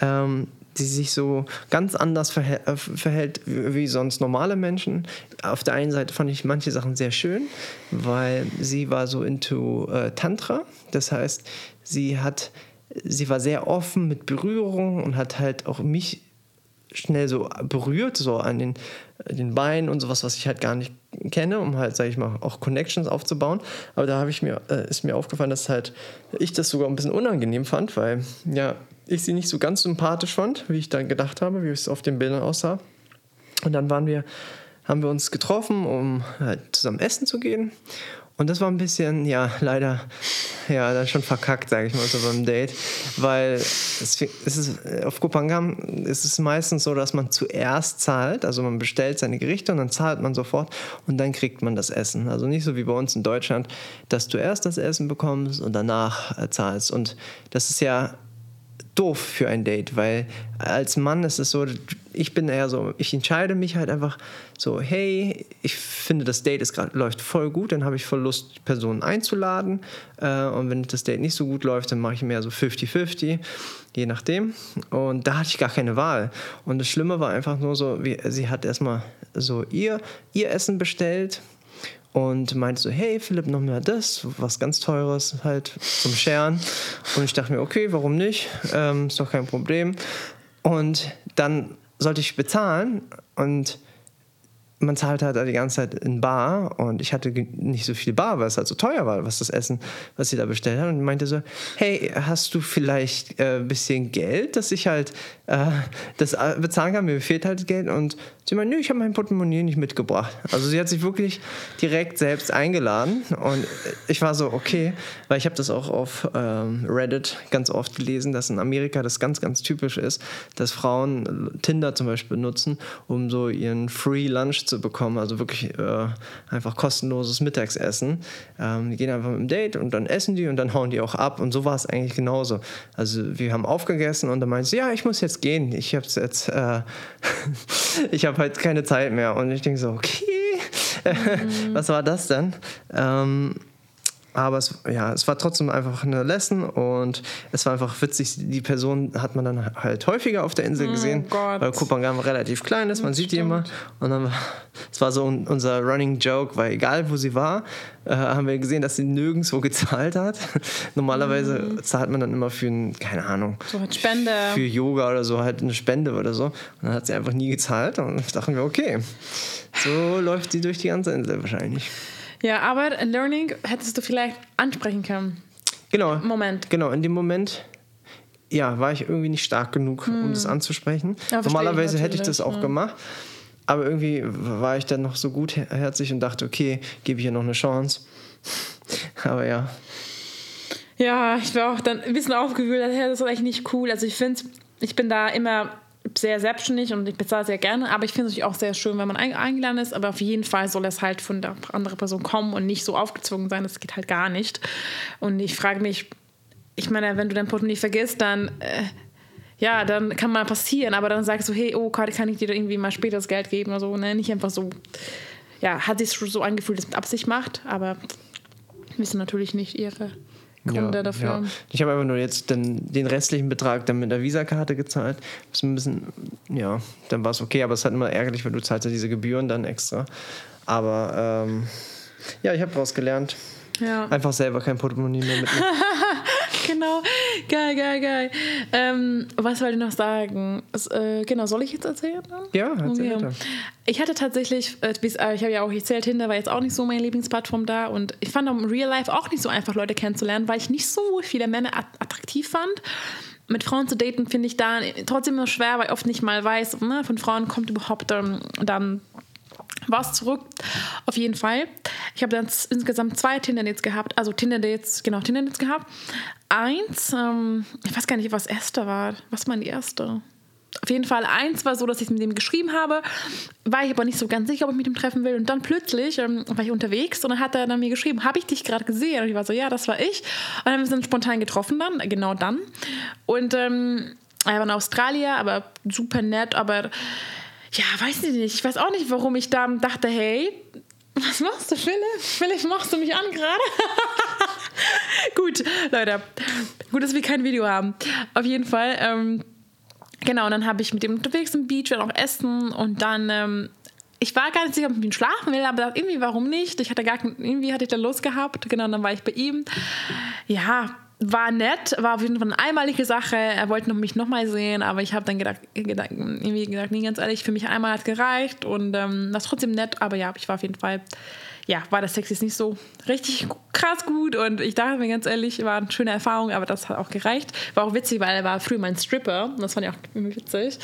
ähm, sie sich so ganz anders verhält, äh, verhält wie wie sonst normale Menschen. Auf der einen Seite fand ich manche Sachen sehr schön, weil sie war so into äh, Tantra. Das heißt, sie hat, sie war sehr offen mit Berührung und hat halt auch mich schnell so berührt, so an den, den Beinen und sowas, was ich halt gar nicht kenne, um halt, sage ich mal, auch Connections aufzubauen. Aber da habe ich mir, äh, ist mir aufgefallen, dass halt ich das sogar ein bisschen unangenehm fand, weil ja, ich sie nicht so ganz sympathisch fand, wie ich dann gedacht habe, wie es auf den Bildern aussah. Und dann waren wir, haben wir uns getroffen, um halt zusammen essen zu gehen. Und das war ein bisschen, ja, leider, ja, dann schon verkackt, sage ich mal so beim Date. Weil es, es ist, auf Kupangam ist es meistens so, dass man zuerst zahlt, also man bestellt seine Gerichte und dann zahlt man sofort und dann kriegt man das Essen. Also nicht so wie bei uns in Deutschland, dass du erst das Essen bekommst und danach äh, zahlst. Und das ist ja doof für ein Date, weil als Mann ist es so, ich bin eher so, ich entscheide mich halt einfach so, hey, ich finde das Date ist grad, läuft voll gut, dann habe ich voll Lust, die Person einzuladen. Äh, und wenn das Date nicht so gut läuft, dann mache ich mehr so 50-50, je nachdem. Und da hatte ich gar keine Wahl. Und das Schlimme war einfach nur so, wie, sie hat erstmal so ihr, ihr Essen bestellt und meinte so, hey Philipp, noch mehr das, was ganz Teures halt zum Scheren. Und ich dachte mir, okay, warum nicht? Ähm, ist doch kein Problem. Und dann sollte ich bezahlen und man zahlt halt die ganze Zeit in Bar und ich hatte nicht so viel Bar, weil es halt so teuer war, was das Essen, was sie da bestellt hat. Und meinte so, hey, hast du vielleicht äh, ein bisschen Geld, dass ich halt äh, das äh, bezahlen kann? Mir fehlt halt Geld. Und sie meinte, nö, ich habe mein Portemonnaie nicht mitgebracht. Also sie hat sich wirklich direkt selbst eingeladen und ich war so, okay, weil ich habe das auch auf ähm, Reddit ganz oft gelesen, dass in Amerika das ganz, ganz typisch ist, dass Frauen Tinder zum Beispiel nutzen, um so ihren Free Lunch zu bekommen, also wirklich äh, einfach kostenloses Mittagsessen. Ähm, die gehen einfach mit dem Date und dann essen die und dann hauen die auch ab und so war es eigentlich genauso. Also wir haben aufgegessen und dann meinte sie, ja, ich muss jetzt gehen, ich habe jetzt, äh, ich habe halt keine Zeit mehr und ich denke so, okay, was war das denn? Ähm, aber es, ja, es war trotzdem einfach eine Lesson und es war einfach witzig. Die Person hat man dann halt häufiger auf der Insel gesehen, Gott. weil Kupangam relativ klein ist, man sieht die immer. Und dann war, es war so un- unser Running Joke, weil egal wo sie war, äh, haben wir gesehen, dass sie nirgendwo gezahlt hat. Normalerweise zahlt man dann immer für, ein, keine Ahnung, So hat Spende. für Yoga oder so, halt eine Spende oder so. Und dann hat sie einfach nie gezahlt und dachten wir, okay, so läuft sie durch die ganze Insel wahrscheinlich. Ja, aber Learning hättest du vielleicht ansprechen können. Genau. Moment. Genau, in dem Moment, ja, war ich irgendwie nicht stark genug, um das anzusprechen. Hm. Ja, verstehe ich Normalerweise hätte ich das auch ja. gemacht. Aber irgendwie war ich dann noch so gutherzig und dachte, okay, gebe ich ihr noch eine Chance. Aber ja. Ja, ich war auch dann ein bisschen aufgewühlt, das ist eigentlich nicht cool. Also ich finde, ich bin da immer sehr selbstständig und ich bezahle sehr gerne, aber ich finde es natürlich auch sehr schön, wenn man ein- eingeladen ist, aber auf jeden Fall soll es halt von der anderen Person kommen und nicht so aufgezwungen sein, das geht halt gar nicht. Und ich frage mich, ich meine, wenn du dein Portemonnaie vergisst, dann, äh, ja, dann kann mal passieren, aber dann sagst du, hey, oh, kann, kann ich dir irgendwie mal später das Geld geben oder so, ne? Nicht einfach so, ja, hat sich so angefühlt, dass mit Absicht macht, aber wissen natürlich nicht ihre Gründe ja, dafür. Ja. Ich habe einfach nur jetzt den, den restlichen Betrag dann mit der Visakarte gezahlt. Das ein bisschen, ja, dann war es okay, aber es ist halt immer ärgerlich, weil du zahlst ja diese Gebühren dann extra. Aber ähm, ja, ich habe daraus gelernt. Ja. Einfach selber kein Portemonnaie mehr mitnehmen. genau, geil, geil, geil. Ähm, was wollte ich noch sagen? Es, äh, genau, soll ich jetzt erzählen? Ja, erzähl Okay. Ich hatte tatsächlich, äh, äh, ich habe ja auch erzählt, Tinder war jetzt auch nicht so meine Lieblingsplattform da und ich fand auch im Real Life auch nicht so einfach, Leute kennenzulernen, weil ich nicht so viele Männer at- attraktiv fand. Mit Frauen zu daten finde ich da trotzdem immer schwer, weil ich oft nicht mal weiß, ne, von Frauen kommt überhaupt ähm, dann was zurück. Auf jeden Fall. Ich habe dann insgesamt zwei Tinder-Dates gehabt. Also Tinder-Dates, genau, Tinder-Dates gehabt. Eins, ähm, ich weiß gar nicht, was erste war. Was war die erste? Auf jeden Fall, eins war so, dass ich mit dem geschrieben habe, war ich aber nicht so ganz sicher, ob ich mit ihm treffen will. Und dann plötzlich ähm, war ich unterwegs und dann hat er dann mir geschrieben, habe ich dich gerade gesehen? Und ich war so, ja, das war ich. Und dann haben wir uns dann spontan getroffen dann, genau dann. Und ähm, er war in Australien, aber super nett, aber ja, weiß ich nicht. Ich weiß auch nicht, warum ich dann dachte, hey, was machst du, Philipp? Philipp, machst du mich an gerade? Gut, Leute. Gut, dass wir kein Video haben. Auf jeden Fall. Ähm, genau, und dann habe ich mit dem unterwegs im Beach, wir auch essen und dann. Ähm, ich war gar nicht sicher, ob ich mit ihm schlafen will, aber irgendwie, warum nicht? Ich hatte gar irgendwie hatte ich da Lust gehabt. Genau, dann war ich bei ihm. Ja, war nett, war auf jeden Fall eine einmalige Sache. Er wollte noch mich nochmal sehen, aber ich habe dann gedacht, gedacht, irgendwie gedacht, nee, ganz ehrlich, für mich einmal hat gereicht und ähm, das ist trotzdem nett, aber ja, ich war auf jeden Fall, ja, war das Sex jetzt nicht so richtig krass gut und ich dachte mir ganz ehrlich, war eine schöne Erfahrung, aber das hat auch gereicht. War auch witzig, weil er war früher mein Stripper und das fand ich auch witzig.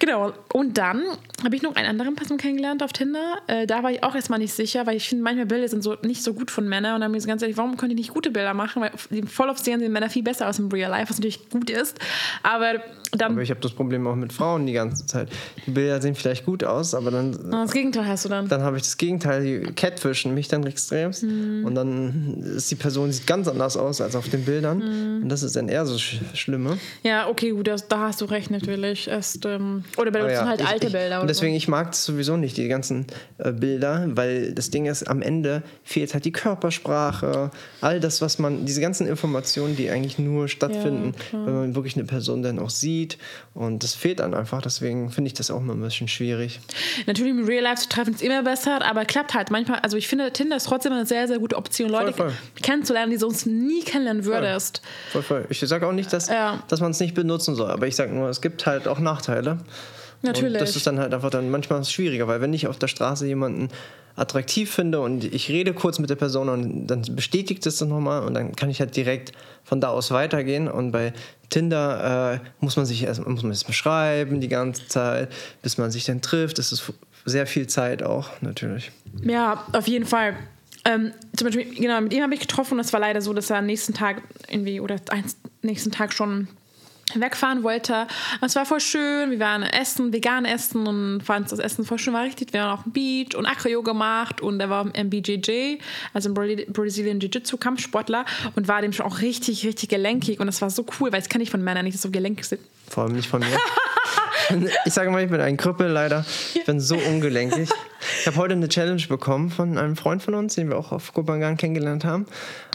Genau, und dann habe ich noch einen anderen Person kennengelernt auf Tinder. Äh, da war ich auch erstmal nicht sicher, weil ich finde, manchmal Bilder sind so nicht so gut von Männern. Und dann habe ich so ganz ehrlich, warum können die nicht gute Bilder machen? Weil voll oft sehen Männer viel besser aus im Real Life, was natürlich gut ist. Aber dann, Aber ich habe das Problem auch mit Frauen die ganze Zeit. Die Bilder sehen vielleicht gut aus, aber dann, das Gegenteil hast du dann. dann habe ich das Gegenteil, die catfischen mich dann extremst. Mhm. Und dann ist die Person sieht ganz anders aus als auf den Bildern. Mhm. Und das ist dann eher so sch Schlimme. Ja, okay, gut, das, da hast du recht natürlich. Erst, ähm, oder uns sind ja, halt ich- alte ich, Bilder. Und deswegen, so. ich mag das sowieso nicht, die ganzen äh, Bilder, weil das Ding ist, am Ende fehlt halt die Körpersprache, all das, was man, diese ganzen Informationen, die eigentlich nur stattfinden, klar. wenn man wirklich eine Person dann auch sieht. Und das fehlt dann einfach, deswegen finde ich das auch mal ein bisschen schwierig. Natürlich im Real Life zu treffen ist immer besser, aber klappt halt manchmal. Also ich finde, Tinder ist trotzdem eine sehr, sehr gute Option, Leute voll. kennenzulernen, die du sonst nie kennenlernen würdest. Voll, voll. Ich sage auch nicht, dass, Ja. dass man es nicht benutzen soll, aber ich sage nur, es gibt halt auch Nachteile. Natürlich. Und das ist dann halt einfach dann manchmal schwieriger, weil wenn ich auf der Straße jemanden attraktiv finde und ich rede kurz mit der Person und dann bestätigt es das nochmal und dann kann ich halt direkt von da aus weitergehen und bei Tinder äh, muss man sich erst muss man erst mal schreiben die ganze Zeit, bis man sich dann trifft. Das ist sehr viel Zeit auch natürlich. Ja, auf jeden Fall. Ähm, zum Beispiel, genau, mit ihm habe ich getroffen und es war leider so, dass er am nächsten Tag irgendwie oder eins, nächsten Tag schon wegfahren wollte. Und es war voll schön. Wir waren essen, vegan essen und fanden das Essen voll schön. War richtig. Wir waren auf dem Beach und Acro gemacht und er war im BJJ, also im Bra- Brazilian Jiu-Jitsu Kampfsportler und war dem schon auch richtig, richtig gelenkig und das war so cool, weil das kann ich von Männern nicht, dass so gelenkig sind. Vor allem nicht von mir. ich sage mal, ich bin ein Krüppel leider. Ich bin so ungelenkig. Ich habe heute eine Challenge bekommen von einem Freund von uns, den wir auch auf Kopangan kennengelernt haben.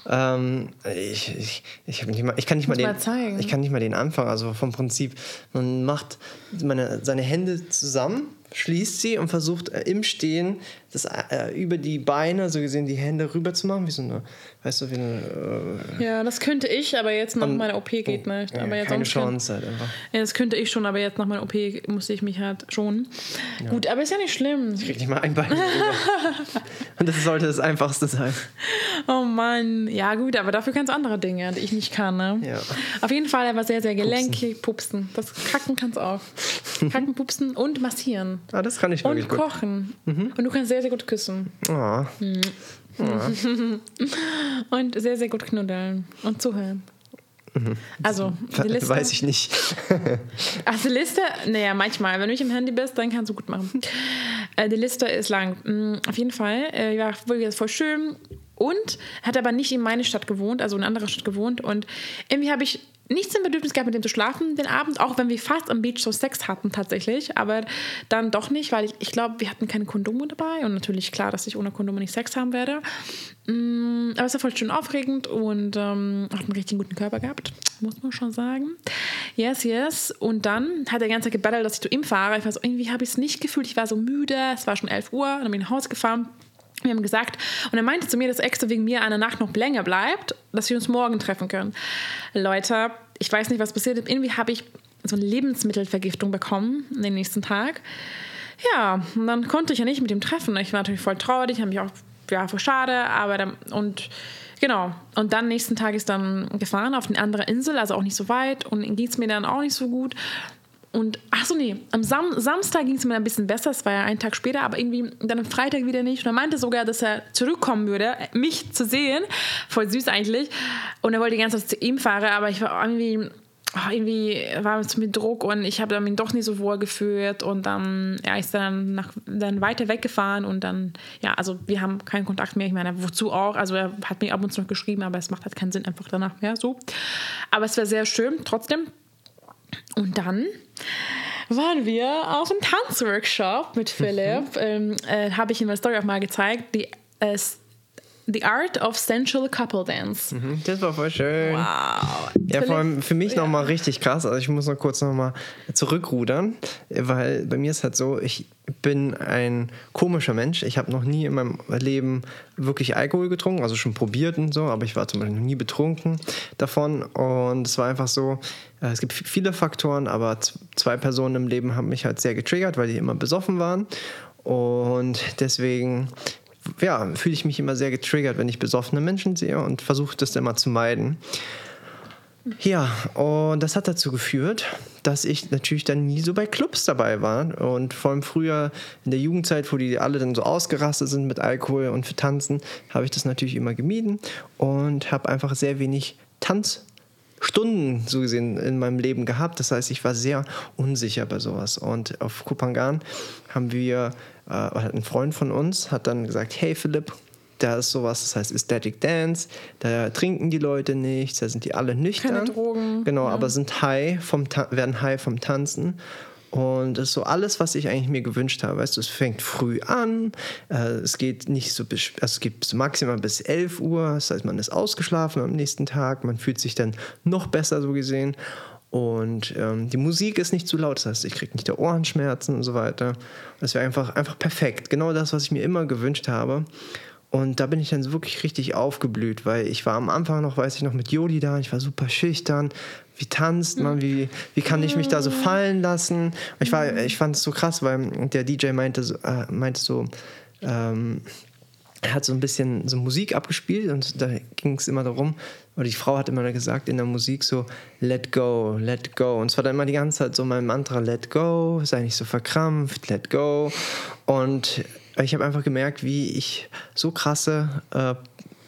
Ähm, ich, ich, ich, nicht mal, ich kann nicht mal den, mal ich kann nicht mal den Anfang. Also vom Prinzip, man macht meine, seine Hände zusammen, schließt sie und versucht äh, im Stehen das äh, über die Beine, so gesehen, die Hände rüber zu machen, wie so eine, weißt du, wie eine äh, Ja, das könnte ich, aber jetzt nach meiner OP geht nicht. ja, aber jetzt keine Chance halt einfach. Ja, das könnte ich schon, aber jetzt nach meiner OP musste ich mich halt schonen. Gut, aber ist ja nicht schlimm. Ich krieg nicht mal ein Bein rüber. Und das sollte das Einfachste sein. Oh Mann. Ja, gut, aber dafür kannst du andere Dinge, die ich nicht kann, ne? Ja. Auf jeden Fall, er war sehr, sehr gelenkig. Pupsen. Das Kacken kannst du auch. Kacken, pupsen und massieren. Ah, das kann ich wirklich Und gut. kochen. Und du kannst sehr, sehr gut küssen. Ah, Und sehr, sehr gut knuddeln. Und zuhören. Also, die Liste. weiß ich nicht. Also die Liste, naja, manchmal. Wenn du nicht im Handy bist, dann kannst du gut machen. Äh, die Liste ist lang. Mm, Auf jeden Fall. Äh, ja, wirklich voll schön. Und hat aber nicht in meine Stadt gewohnt, also in einer anderen Stadt gewohnt. Und irgendwie habe ich nichts im Bedürfnis gehabt, mit dem zu schlafen den Abend, auch wenn wir fast am Beach so Sex hatten tatsächlich, aber dann doch nicht, weil ich, ich glaube, wir hatten keine Kondome dabei und natürlich klar, dass ich ohne Kondome nicht Sex haben werde. Mm, aber es war voll schön aufregend und ähm, hat einen richtig guten Körper gehabt, muss man schon sagen. Yes, yes. Und dann hat er die ganze Zeit gebettelt, dass ich zu ihm fahre. Ich war so, irgendwie habe ich es nicht gefühlt, ich war so müde, es war schon 11 Uhr, dann bin ich nach Hause gefahren wir haben gesagt, und er meinte zu mir, dass extra wegen mir eine Nacht noch länger bleibt, dass wir uns morgen treffen können. Leute, ich weiß nicht, was passiert ist. Irgendwie habe ich so eine Lebensmittelvergiftung bekommen den nächsten Tag. Ja, und dann konnte ich ja nicht mit ihm treffen. Ich war natürlich voll traurig, habe mich auch, ja, voll schade, aber dann, und genau. Und dann nächsten Tag ist dann gefahren auf eine andere Insel, also auch nicht so weit und ging es mir dann auch nicht so gut. Und ach so, nee, am Sam Samstag ging es mir ein bisschen besser, es war ja einen Tag später, aber irgendwie dann am Freitag wieder nicht. Und er meinte sogar, dass er zurückkommen würde, mich zu sehen. Voll süß eigentlich. Und er wollte die ganze Zeit zu ihm fahren, aber ich war irgendwie, oh, irgendwie war es mit Druck und ich habe mich doch nicht so wohl gefühlt. Und dann ja, ist dann, nach, dann weiter weggefahren und dann, ja, also wir haben keinen Kontakt mehr. Ich meine, wozu auch? Also er hat mir ab und zu noch geschrieben, aber es macht halt keinen Sinn einfach danach mehr so. Aber es war sehr schön, trotzdem. Und dann waren wir auf einem Tanzworkshop mit Philipp. Mhm. Ähm, äh, Habe ich ihm eine Story auch mal gezeigt. Die, äh, The Art of Sensual Couple Dance. Mhm, das war voll schön. Wow. Ja, vor allem für mich ja. nochmal richtig krass. Also ich muss noch kurz nochmal zurückrudern, weil bei mir ist halt so, ich bin ein komischer Mensch. Ich habe noch nie in meinem Leben wirklich Alkohol getrunken, also schon probiert und so, aber ich war zum Beispiel noch nie betrunken davon. Und es war einfach so, äh, es gibt viele Faktoren, aber zwei Personen im Leben haben mich halt sehr getriggert, weil die immer besoffen waren. Und deswegen ja, fühle ich mich immer sehr getriggert, wenn ich besoffene Menschen sehe und versuche das immer zu meiden. Ja, und das hat dazu geführt, dass ich natürlich dann nie so bei Clubs dabei war. Und vor allem früher in der Jugendzeit, wo die alle dann so ausgerastet sind mit Alkohol und für Tanzen, habe ich das natürlich immer gemieden und habe einfach sehr wenig Tanzstunden so gesehen in meinem Leben gehabt. Das heißt, ich war sehr unsicher bei sowas. Und auf Kupangan haben wir äh, ein Freund von uns hat dann gesagt, hey Philipp, da ist sowas, das heißt Aesthetic Dance, da trinken die Leute nichts, da sind die alle nüchtern. Keine Drogen. Genau, ja. aber sind high vom werden high vom Tanzen. Und das ist so alles, was ich eigentlich mir gewünscht habe. Weißt du, es fängt früh an, äh, es geht nicht so bis, also es geht maximal bis 11 Uhr, das heißt, man ist ausgeschlafen am nächsten Tag, man fühlt sich dann noch besser so gesehen. Und ähm, die Musik ist nicht zu laut, das heißt, ich kriege nicht der Ohrenschmerzen und so weiter. Das wäre einfach, einfach perfekt. Genau das, was ich mir immer gewünscht habe. Und da bin ich dann wirklich richtig aufgeblüht, weil ich war am Anfang noch, weiß ich noch, mit Jodi da, ich war super schüchtern. Wie tanzt man, wie, wie kann ich mich da so fallen lassen? Ich, ich fand es so krass, weil der DJ meinte, äh, meinte so, ähm, er hat so ein bisschen so Musik abgespielt und da ging es immer darum, oder die Frau hat immer gesagt in der Musik so, let go, let go. Und es war dann immer die ganze Zeit so mein Mantra, let go, sei nicht so verkrampft, let go. Und ich habe einfach gemerkt, wie ich so krasse äh,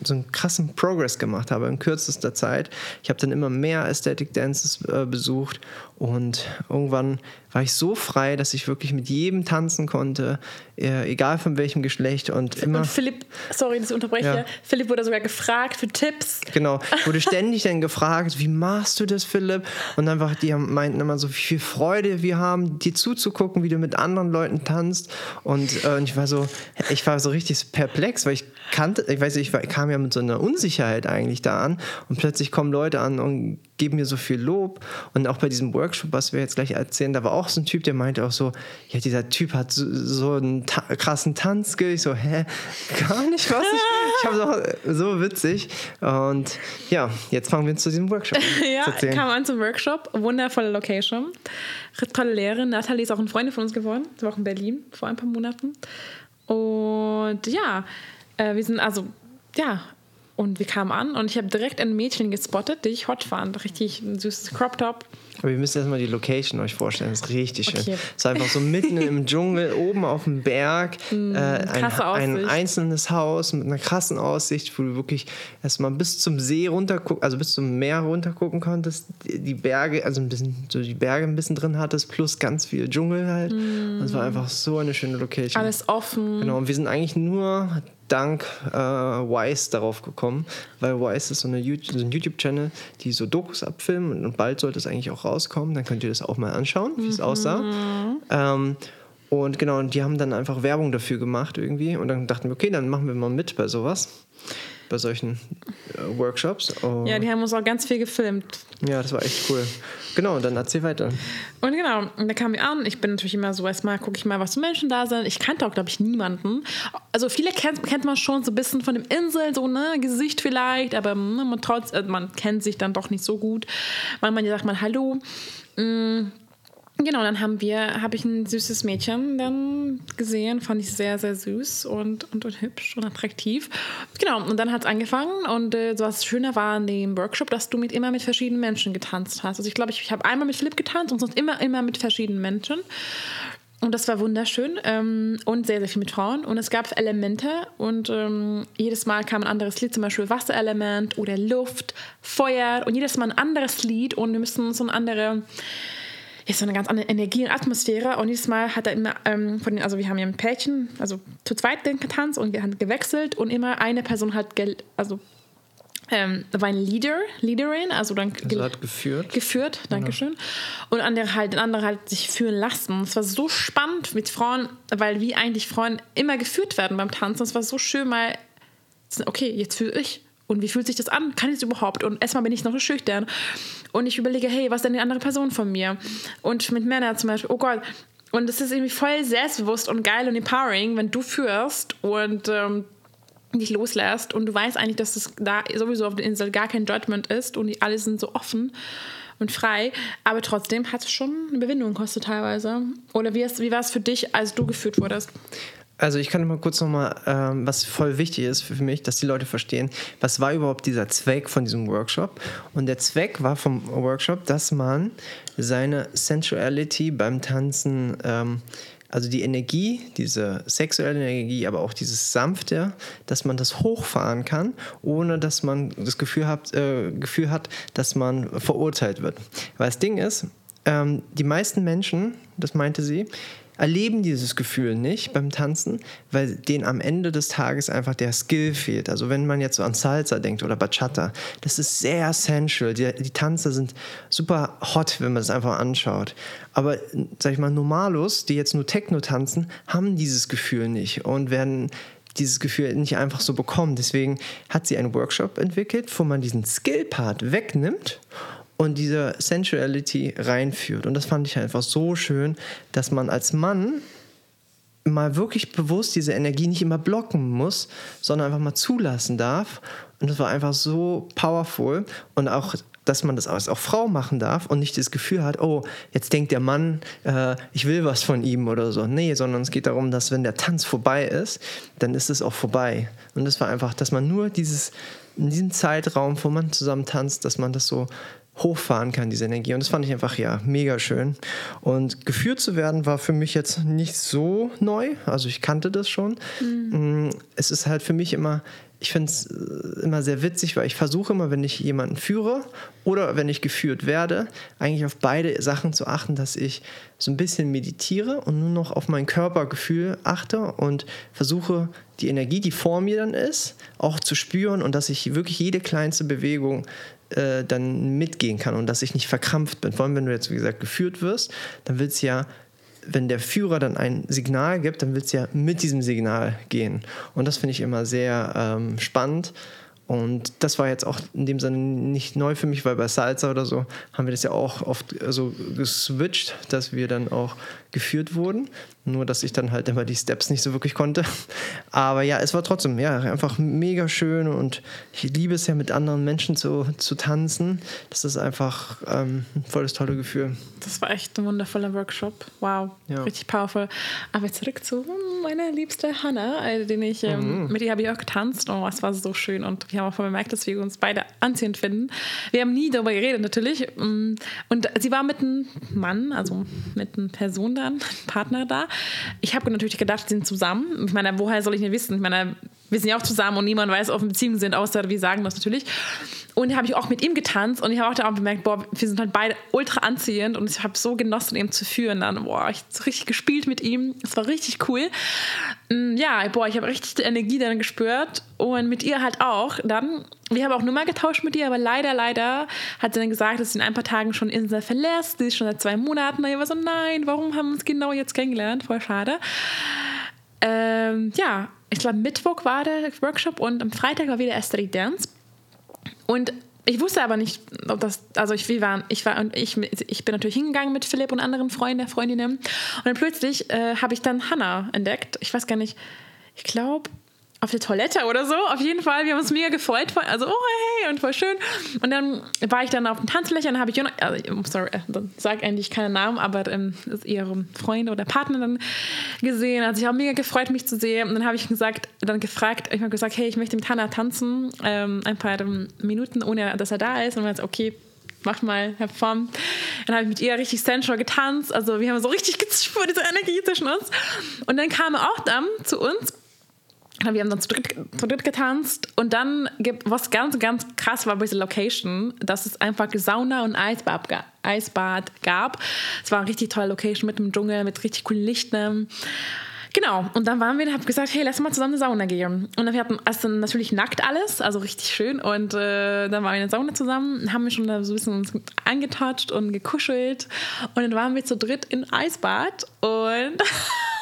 so einen krassen Progress gemacht habe in kürzester Zeit. Ich habe dann immer mehr Aesthetic Dances äh, besucht und irgendwann war ich so frei, dass ich wirklich mit jedem tanzen konnte, äh, egal von welchem Geschlecht und immer. Und Philipp, sorry, dass ich unterbreche. Ja. Philipp wurde sogar gefragt für Tipps. Genau, wurde ständig dann gefragt, wie machst du das, Philipp? Und einfach, die meinten immer so, wie viel Freude wir haben, dir zuzugucken, wie du mit anderen Leuten tanzt. Und, äh, und ich war so, ich war so richtig perplex, weil ich kannte, ich weiß nicht, ich kam ja mit so einer Unsicherheit eigentlich da an und plötzlich kommen Leute an und geben mir so viel Lob. Und auch bei diesem Workshop, was wir jetzt gleich erzählen, da war auch so ein Typ, der meinte auch so, ja, dieser Typ hat so, so einen ta krassen Tanzskill. Ich so, hä, gar nicht, was? Ich, ich habe so, so witzig. Und ja, jetzt fangen wir zu diesem Workshop Ja, kam an zum Workshop. Wundervolle Location. Tolle Lehrerin. Nathalie ist auch eine Freundin von uns geworden. Sie war auch in Berlin vor ein paar Monaten. Und ja, äh, wir sind also, ja, und wir kamen an und ich habe direkt ein Mädchen gespottet, die ich hot fand. Richtig ein süßes Crop Top. Aber ihr müsst erstmal die Location euch vorstellen. Das ist richtig schön. Okay. Es ist einfach so mitten im Dschungel, oben auf dem Berg. Mm, äh, ein, ein, einzelnes Haus mit einer krassen Aussicht, wo du wirklich erstmal bis zum See runtergucken, also bis zum Meer runtergucken konntest. Die Berge, also ein bisschen, so die Berge ein bisschen drin hattest, plus ganz viel Dschungel halt. Mm. Und es war einfach so eine schöne Location. Alles offen. Genau. Und wir sind eigentlich nur dank äh, Wise darauf gekommen, weil Wise ist so, eine YouTube, so ein YouTube-Channel, die so Dokus abfilmen und bald sollte es eigentlich auch rauskommen. Dann könnt ihr das auch mal anschauen, wie es aussah. Ähm, und genau, und die haben dann einfach Werbung dafür gemacht irgendwie. Und dann dachten wir, okay, dann machen wir mal mit bei sowas. Bei solchen äh, Workshops. Und Ja, die haben uns auch ganz viel gefilmt. ja, das war echt cool. Genau, und dann erzähl weiter. Und genau, und da kamen wir an. Ich bin natürlich immer so, erstmal gucke ich mal, was für Menschen da sind. Ich kannte auch, glaube ich, niemanden. Also viele kennt, kennt man schon so ein bisschen von dem Insel, so, ne, Gesicht vielleicht, aber ne, man, trotz, äh, man kennt sich dann doch nicht so gut. Manchmal sagt man Hallo. Mm, Genau, dann haben wir, habe ich ein süßes Mädchen dann gesehen, fand ich sehr, sehr süß und, und, und hübsch und attraktiv. Genau, und dann hat es angefangen und äh, was Schöner war an dem Workshop, dass du mit immer mit verschiedenen Menschen getanzt hast. Also ich glaube, ich, ich habe einmal mit Philipp getanzt und sonst immer, immer mit verschiedenen Menschen. Und das war wunderschön ähm, und sehr, sehr viel mit Frauen. Und es gab Elemente und ähm, jedes Mal kam ein anderes Lied, zum Beispiel Wasserelement oder Luft, Feuer und jedes Mal ein anderes Lied und wir müssen so eine andere ist so eine ganz andere Energie und Atmosphäre. Und jedes Mal hat er immer ähm, von den, also wir haben ja ein Pärchen, also zu zweit den getanzt und wir haben gewechselt und immer eine Person hat, gel also ähm, war ein Leader, Leaderin, also dann Also hat geführt. geführt, Dankeschön. Und andere halt, der andere halt sich führen lassen. Es war so spannend mit Frauen, weil wie eigentlich Frauen immer geführt werden beim Tanzen. Es war so schön, mal, okay, jetzt fühle ich. Und wie fühlt sich das an? Kann ich das überhaupt? Und erstmal bin ich noch so schüchtern. Und ich überlege, hey, was denn die andere Person von mir? Und mit Männern zum Beispiel, oh Gott. Und es ist irgendwie voll selbstbewusst und geil und empowering, wenn du führst und ähm, dich loslässt und du weißt eigentlich, dass es da sowieso auf der Insel gar kein Judgment ist und die alle sind so offen und frei, aber trotzdem hat es schon eine Überwindung gekostet teilweise. Oder wie, wie war es für dich, als du geführt wurdest? Also ich kann mal kurz nochmal, ähm, was voll wichtig ist für mich, dass die Leute verstehen, was war überhaupt dieser Zweck von diesem Workshop. Und der Zweck war vom Workshop, dass man seine Sensuality beim Tanzen, ähm, also die Energie, diese sexuelle Energie, aber auch dieses Sanfte, dass man das hochfahren kann, ohne dass man das Gefühl hat, äh, Gefühl hat dass man verurteilt wird. Weil das Ding ist, ähm, die meisten Menschen, das meinte sie, erleben dieses Gefühl nicht beim Tanzen, weil denen am Ende des Tages einfach der Skill fehlt. Also wenn man jetzt so an Salsa denkt oder Bachata, das ist sehr sensual. Die, die Tanzer sind super hot, wenn man es einfach anschaut. Aber, sag ich mal, Normalos, die jetzt nur Techno tanzen, haben dieses Gefühl nicht und werden dieses Gefühl nicht einfach so bekommen. Deswegen hat sie einen Workshop entwickelt, wo man diesen Skill-Part wegnimmt und diese Sensuality reinführt. Und das fand ich einfach so schön, dass man als Mann mal wirklich bewusst diese Energie nicht immer blocken muss, sondern einfach mal zulassen darf. Und das war einfach so powerful. Und auch, dass man das als auch Frau machen darf und nicht das Gefühl hat, oh, jetzt denkt der Mann, äh, ich will was von ihm oder so. Nee, sondern es geht darum, dass wenn der Tanz vorbei ist, dann ist es auch vorbei. Und das war einfach, dass man nur dieses, in diesem Zeitraum, wo man zusammen tanzt, dass man das so hochfahren kann, diese Energie. Und das fand ich einfach ja mega schön. Und geführt zu werden war für mich jetzt nicht so neu. Also ich kannte das schon. Mm, Es ist halt für mich immer, ich finde es äh, immer sehr witzig, weil ich versuche immer, wenn ich jemanden führe oder wenn ich geführt werde, eigentlich auf beide Sachen zu achten, dass ich so ein bisschen meditiere und nur noch auf mein Körpergefühl achte und versuche, die Energie, die vor mir dann ist, auch zu spüren und dass ich wirklich jede kleinste Bewegung äh, dann mitgehen kann und dass ich nicht verkrampft bin. Vor allem, wenn du jetzt, wie gesagt, geführt wirst, dann willst du ja, wenn der Führer dann ein Signal gibt, dann willst du ja mit diesem Signal gehen. Und das finde ich immer sehr ähm, spannend. Und das war jetzt auch in dem Sinne nicht neu für mich, weil bei Salsa oder so haben wir das ja auch oft so geswitcht, dass wir dann auch geführt wurden. Nur, dass ich dann halt immer die Steps nicht so wirklich konnte. Aber ja, es war trotzdem ja, einfach mega schön und ich liebe es ja mit anderen Menschen zu, zu tanzen. Das ist einfach ähm, ein volles tolle Gefühl. Das war echt ein wundervoller Workshop. Wow, Ja. richtig powerful. Aber zurück zu meiner liebste Hannah, äh, den ich, ähm, mit ihr habe ich auch getanzt. Oh, es war so schön und wir haben auch bemerkt, dass wir uns beide anziehend finden. Wir haben nie darüber geredet, natürlich. Mm, Und sie war mit einem Mann, also mit einer Person dann, einem Partner da. Ich habe natürlich gedacht, sie sind zusammen. Ich meine, woher soll ich denn wissen? Ich meine, wir sind ja auch zusammen und niemand weiß, ob wir Beziehungen sind, außer wir sagen das natürlich. Und habe ich auch mit ihm getanzt und ich habe auch da auch bemerkt, boah, wir sind halt beide ultra anziehend und ich habe so genossen, ihn zu führen. Dann, boah, ich habe richtig gespielt mit ihm. Es war richtig cool. Mm, ja, boah, ich habe richtig Energie dann gespürt und mit ihr halt auch. Dann, wir haben auch Nummer getauscht mit ihr, aber leider, leider hat sie dann gesagt, dass sie in ein paar Tagen schon Insel verlässt. Sie ist schon seit zwei Monaten. Und ich war so, nein, warum haben wir uns genau jetzt kennengelernt? Voll schade. Ähm, ja, ich glaube, Mittwoch war der Workshop und am Freitag war wieder Aesthetic Dance. Und ich wusste aber nicht, ob das, also ich, wir waren, ich war und ich, ich bin natürlich hingegangen mit Philipp und anderen Freunden, Freundinnen. Und dann plötzlich äh, habe ich dann Hannah entdeckt. Ich weiß gar nicht, ich glaube, auf der Toilette oder so. Auf jeden Fall, wir haben uns mega gefreut. Also, oh hey, und voll schön. Und dann war ich dann auf dem Tanzfläche und dann habe ich, also, sorry, äh, sag eigentlich keinen Namen, aber ähm, ihre Freunde oder Partner dann gesehen. Also, ich habe mega gefreut, mich zu sehen. Und dann habe ich gesagt, dann gefragt, ich habe gesagt, hey, ich möchte mit Hannah tanzen, ähm, ein paar Minuten, ohne dass er da ist. Und dann hat okay, mach mal, have fun. Dann habe ich mit ihr richtig sensual getanzt. Also wir haben so richtig gespürt, diese Energie zwischen uns. Und dann kam er auch dann zu uns wir haben dann zu dritt, zu dritt getanzt und dann gibt was ganz, ganz krass war bei dieser Location, dass es einfach Sauna und Eisbad, Eisbad gab. Es war eine richtig tolle Location mit dem Dschungel, mit richtig coolen Lichtern. Genau, und dann waren wir, habe gesagt, hey, lass mal zusammen eine Sauna gehen. Und dann wir hatten also natürlich nackt alles, also richtig schön. Und äh, dann waren wir in der Sauna zusammen, haben wir schon so ein bisschen uns angetatscht und gekuschelt. Und dann waren wir zu dritt in Eisbad und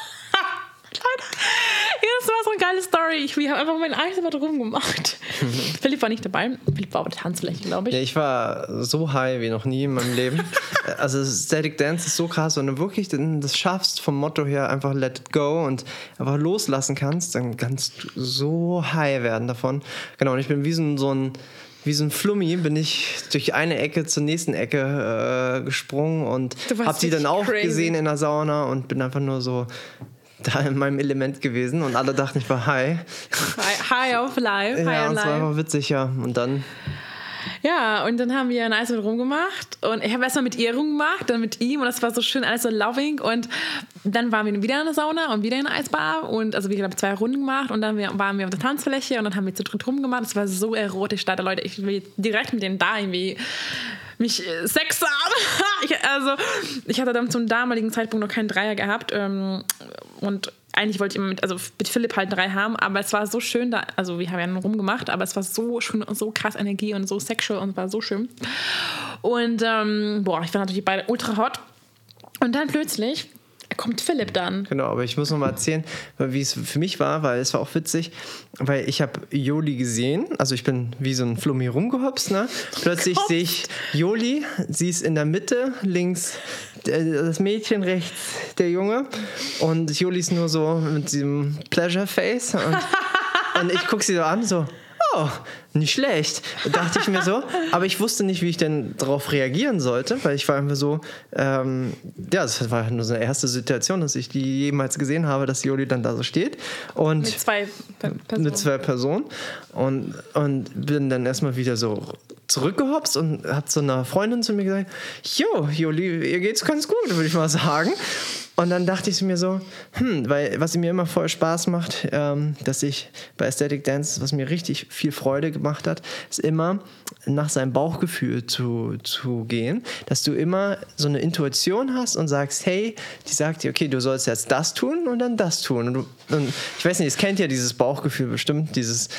ja, das war so eine geile Story. Ich habe einfach mein Eisbad rumgemacht. Philipp war nicht dabei. Philipp war auf der Tanzfläche, glaube ich. Ja, ich war so high wie noch nie in meinem Leben. also Static Dance ist so krass. Wenn du wirklich das schaffst, vom Motto her einfach let it go und einfach loslassen kannst, dann kannst du so high werden davon. Genau, und ich bin wie so, so ein wie so ein Flummi bin ich durch eine Ecke zur nächsten Ecke äh, gesprungen und habe die dann auch crazy. gesehen in der Sauna und bin einfach nur so da in meinem Element gewesen und alle dachten, ich war high. High auf live. Ja, high und es war einfach witzig, ja. Und dann. Ja, und dann haben wir ein Eisbad rumgemacht und ich habe erstmal mit ihr rumgemacht, dann mit ihm und das war so schön, alles so loving und dann waren wir wieder in der Sauna und wieder in der Eisbar und also wir haben zwei Runden gemacht und dann waren wir auf der Tanzfläche und dann haben wir zu dritt rumgemacht. Es war so erotisch da, Leute, ich will direkt mit denen da irgendwie mich äh, Sex haben. ich, also, ich hatte dann zum damaligen Zeitpunkt noch keinen Dreier gehabt. Ähm, und eigentlich wollte ich mit, also mit Philipp halt drei haben, aber es war so schön da, also wir haben ja rumgemacht, aber es war so schön und so krass Energie und so sexual und war so schön. Und ähm, boah, ich war natürlich beide ultra hot. Und dann plötzlich kommt Philipp dann. Genau, aber ich muss noch mal erzählen, wie es für mich war, weil es war auch witzig, weil ich habe Joli gesehen, also ich bin wie so ein Flummi rumgehopst, ne? Plötzlich sehe ich Joli, sie ist in der Mitte, links das Mädchen, rechts der Junge und Joli ist nur so mit diesem Pleasure Face und, und ich gucke sie so an, so oh, nicht schlecht, dachte ich mir so. Aber ich wusste nicht, wie ich denn darauf reagieren sollte, weil ich war einfach so, ähm, ja, das war nur so eine erste Situation, dass ich die jemals gesehen habe, dass Joli dann da so steht. Und mit zwei Personen. Mit zwei Personen. Und, und bin dann erstmal wieder so zurückgehopst und hat so einer Freundin zu mir gesagt, jo, Joli, ihr geht's ganz gut, würde ich mal sagen. Und dann dachte ich mir so, hm, weil was mir immer voll Spaß macht, ähm, dass ich bei Aesthetic Dance, was mir richtig viel Freude gemacht hat, ist immer nach seinem Bauchgefühl zu, zu gehen, dass du immer so eine Intuition hast und sagst, hey, die sagt dir, okay, du sollst jetzt das tun und dann das tun. Und, du, und ich weiß nicht, es kennt ja dieses Bauchgefühl bestimmt, dieses,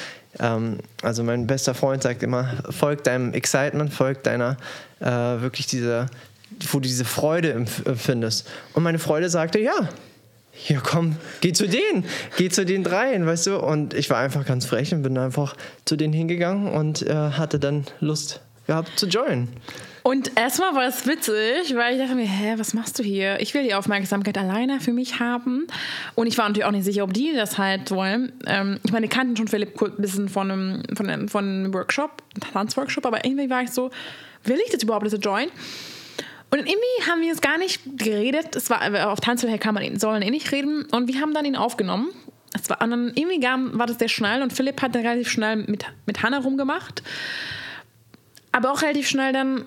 ähm, also mein bester Freund sagt immer, folg deinem Excitement, folg deiner, äh, wirklich dieser wo du diese Freude empfindest. Und meine Freude sagte, ja, hier komm, geh zu denen, geh zu den dreien, weißt du? Und ich war einfach ganz frech und bin einfach zu denen hingegangen und äh, hatte dann Lust gehabt zu joinen. Und erstmal war es witzig, weil ich dachte mir, hä, was machst du hier? Ich will die Aufmerksamkeit alleine für mich haben. Und ich war natürlich auch nicht sicher, ob die das halt wollen. Ähm, ich meine, die kannten schon Philipp ein bisschen von einem, von einem, von einem Workshop, Tanzworkshop, aber irgendwie war ich so, will ich das überhaupt, das joinen? Und irgendwie haben wir jetzt gar nicht geredet. Es war, auf Tanzfläche kann man, sollen eh nicht reden. Und wir haben dann ihn aufgenommen. Es war, und dann irgendwie war das sehr schnell und Philipp hat dann relativ schnell mit, mit Hannah rumgemacht. Aber auch relativ schnell dann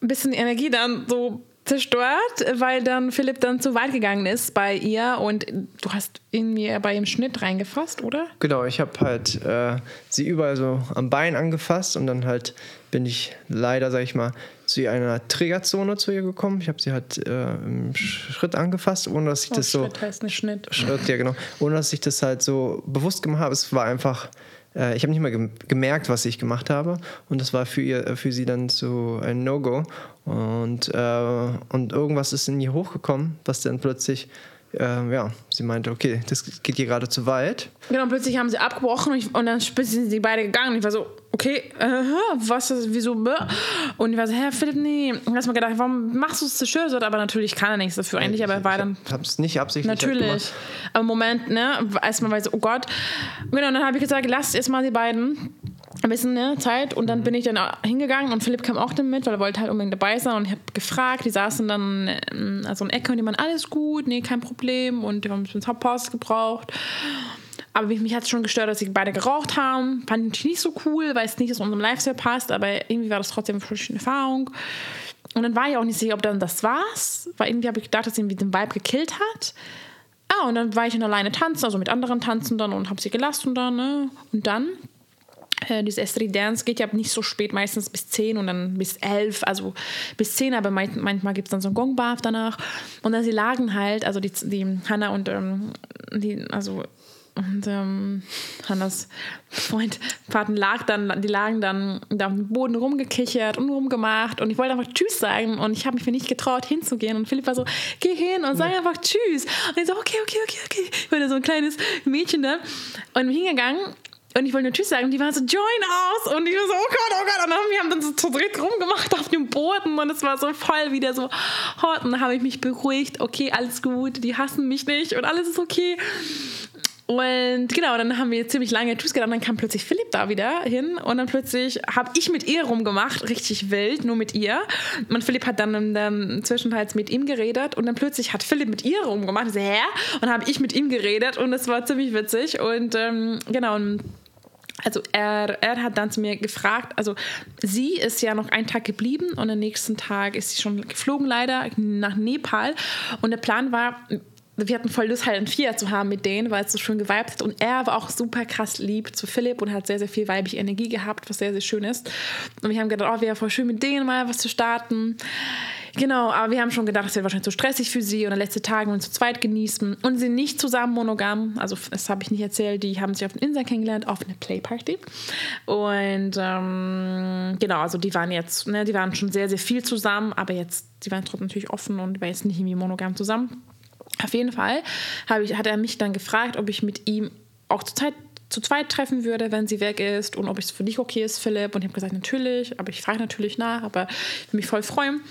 ein bisschen Energie dann so zerstört, weil dann Philipp dann zu weit gegangen ist bei ihr und du hast irgendwie bei ihm Schnitt reingefasst, oder? Genau, ich habe halt äh, sie überall so am Bein angefasst und dann halt bin ich leider, sag ich mal, zu einer Triggerzone zu ihr gekommen. Ich habe sie halt äh, im Schritt angefasst, ohne dass ich Oh, das so. Schritt heißt nicht Schnitt. Schritt, ja genau. Ohne dass ich das halt so bewusst gemacht habe. Es war einfach, äh, ich habe nicht mal gem gemerkt, was ich gemacht habe. Und das war für, ihr, für sie dann so ein No-Go. Und, äh, und irgendwas ist in ihr hochgekommen, was dann plötzlich, äh, ja, sie meinte, okay, das geht hier gerade zu weit. Genau, plötzlich haben sie abgebrochen und, ich, und dann sind sie beide gegangen. Ich war so, okay, äh, was ist, wieso? Und ich war so, Herr Philipp, nee. Und hast mir gedacht, warum machst du es zerstört? Aber natürlich kann er nichts dafür eigentlich, aber er war dann. Ich habe es nicht absichtlich halt Natürlich. gemacht. Aber im Moment, ne, erstmal war ich so, oh Gott. Genau, und dann habe ich gesagt, lasst erstmal die beiden ein bisschen ne, Zeit. Und dann Mhm. bin ich dann hingegangen und Philipp kam auch dann mit, weil er wollte halt unbedingt dabei sein. Und ich habe gefragt, die saßen dann in so einer Ecke und die meinen, alles gut, nee, kein Problem. Und die haben ein bisschen Pause gebraucht. Aber mich, mich hat es schon gestört, dass sie beide geraucht haben. Fand ich nicht so cool, weil es nicht zu unserem Lifestyle passt, aber irgendwie war das trotzdem eine schöne Erfahrung. Und dann war ich auch nicht sicher, ob dann das war's, weil irgendwie habe ich gedacht, dass sie irgendwie den Vibe gekillt hat. Ah, und dann war ich dann alleine tanzen, also mit anderen tanzen dann und habe sie gelassen dann, ne? Und dann, äh, diese Street Dance geht ja nicht so spät, meistens bis 10 und dann bis 11, also bis 10, aber manchmal gibt es dann so einen Gongbath danach. Und dann sie lagen halt, also die, die Hannah und ähm, die, also und ähm, Hannas Freund, Paten lag dann, die lagen dann da auf dem Boden rumgekichert und rumgemacht und ich wollte einfach Tschüss sagen und ich habe mich nicht getraut hinzugehen und Philipp war so, geh hin und sag einfach Tschüss. Und ich so, okay, okay, okay, okay. Ich war da so ein kleines Mädchen da und bin hingegangen und ich wollte nur Tschüss sagen und die waren so, join aus und ich war so, oh Gott, oh Gott und dann, wir haben dann so zu dritt rumgemacht auf dem Boden und es war so voll wieder so hot und dann habe ich mich beruhigt, okay, alles gut, die hassen mich nicht und alles ist okay. Und genau, dann haben wir ziemlich lange Tschüss gesagt. Und dann kam plötzlich Philipp da wieder hin. Und dann plötzlich habe ich mit ihr rumgemacht, richtig wild, nur mit ihr. Und Philipp hat dann in der Zwischenzeit mit ihm geredet. Und dann plötzlich hat Philipp mit ihr rumgemacht. Ich so, hä? Und habe ich mit ihm geredet. Und es war ziemlich witzig. Und ähm, genau, und also er, er hat dann zu mir gefragt, also sie ist ja noch einen Tag geblieben und am nächsten Tag ist sie schon geflogen leider nach Nepal. Und der Plan war, wir hatten voll Lust, halt ein Vier zu haben mit denen, weil es so schön geweibt hat. Und er war auch super krass lieb zu Philipp und hat sehr, sehr viel weibliche Energie gehabt, was sehr, sehr schön ist. Und wir haben gedacht, oh, wäre voll schön mit denen mal was zu starten. Genau, aber wir haben schon gedacht, es wird wahrscheinlich zu stressig für sie und letzte Tage und zu zweit genießen. Und sie sind nicht zusammen monogam, also das habe ich nicht erzählt, die haben sich auf den Inseln kennengelernt, auf einer Playparty. Und ähm, genau, also die waren jetzt, ne, die waren schon sehr, sehr viel zusammen, aber jetzt, die waren trotzdem natürlich offen und waren jetzt nicht irgendwie monogam zusammen. Auf jeden Fall ich, hat er mich dann gefragt, ob ich mit ihm auch zur Zeit zu zweit treffen würde, wenn sie weg ist und ob es für dich okay ist, Philipp. Und ich habe gesagt, natürlich, aber ich frage natürlich nach, aber ich würde mich voll freuen.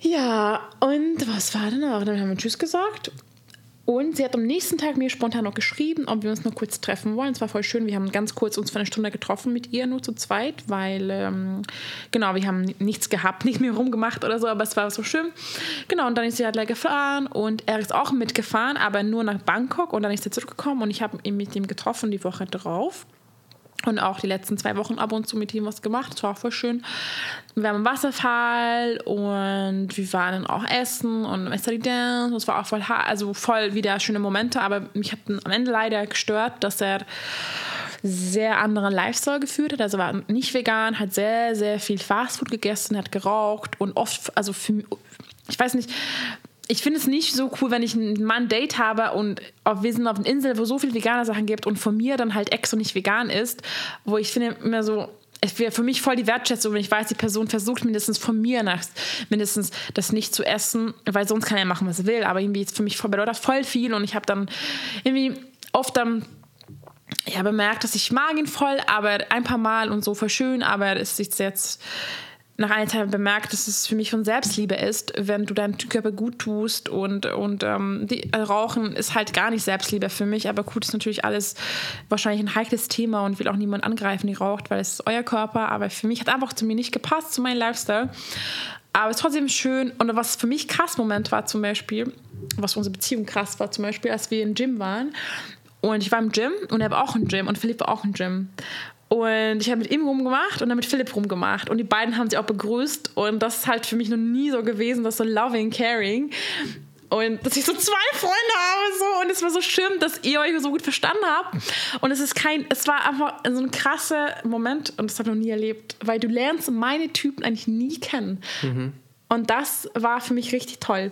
Ja, und was war denn noch? Dann haben wir Tschüss gesagt. Und sie hat am nächsten Tag mir spontan noch geschrieben, ob wir uns noch kurz treffen wollen. Es war voll schön. Wir haben ganz kurz uns für eine Stunde getroffen mit ihr, nur zu zweit, weil, ähm, genau, wir haben nichts gehabt, nicht mehr rumgemacht oder so, aber es war so schön. Genau, und dann ist sie halt gleich gefahren und er ist auch mitgefahren, aber nur nach Bangkok und dann ist er zurückgekommen und ich habe ihn mit ihm getroffen die Woche drauf. Und auch die letzten zwei Wochen ab und zu mit ihm was gemacht. Das war auch voll schön. Wir waren im Wasserfall und wir waren dann auch essen und Mystery Dance. Das war auch voll, also voll wieder schöne Momente. Aber mich hat am Ende leider gestört, dass er sehr anderen Lifestyle geführt hat. Also war nicht vegan, hat sehr, sehr viel Fastfood gegessen, hat geraucht und oft, also für, ich weiß nicht, ich finde es nicht so cool, wenn ich einen Mann Date habe und wir sind auf einer Insel, wo so viel vegane Sachen gibt und von mir dann halt extra nicht vegan ist, wo ich finde immer so, es wäre für mich voll die Wertschätzung, wenn ich weiß, die Person versucht mindestens von mir nach mindestens das nicht zu essen, weil sonst kann er machen, was er will. Aber irgendwie ist für mich voll, bedeutet voll viel und ich habe dann irgendwie oft dann ja, bemerkt, dass ich mag ihn voll, aber ein paar Mal und so voll schön, aber es ist jetzt nach einer Zeit bemerkt, dass es für mich von Selbstliebe ist, wenn du deinem Körper gut tust und, und ähm, die, äh, Rauchen ist halt gar nicht Selbstliebe für mich, aber gut ist natürlich alles wahrscheinlich ein heikles Thema und will auch niemand angreifen, die raucht, weil es ist euer Körper, aber für mich hat einfach zu mir nicht gepasst, zu meinem Lifestyle. Aber es ist trotzdem schön und was für mich krass Moment war zum Beispiel, was für unsere Beziehung krass war zum Beispiel, als wir im Gym waren und ich war im Gym und er war auch im Gym und Philipp war auch im Gym. Und ich habe mit ihm rumgemacht und dann mit Philipp rumgemacht. Und die beiden haben sich auch begrüßt. Und das ist halt für mich noch nie so gewesen, das so loving, caring. Und dass ich so zwei Freunde habe so und es war so schön, dass ihr euch so gut verstanden habt. Und es ist kein, es war einfach so ein krasser Moment und das habe ich noch nie erlebt, weil du lernst meine Typen eigentlich nie kennen. Mhm. Und das war für mich richtig toll.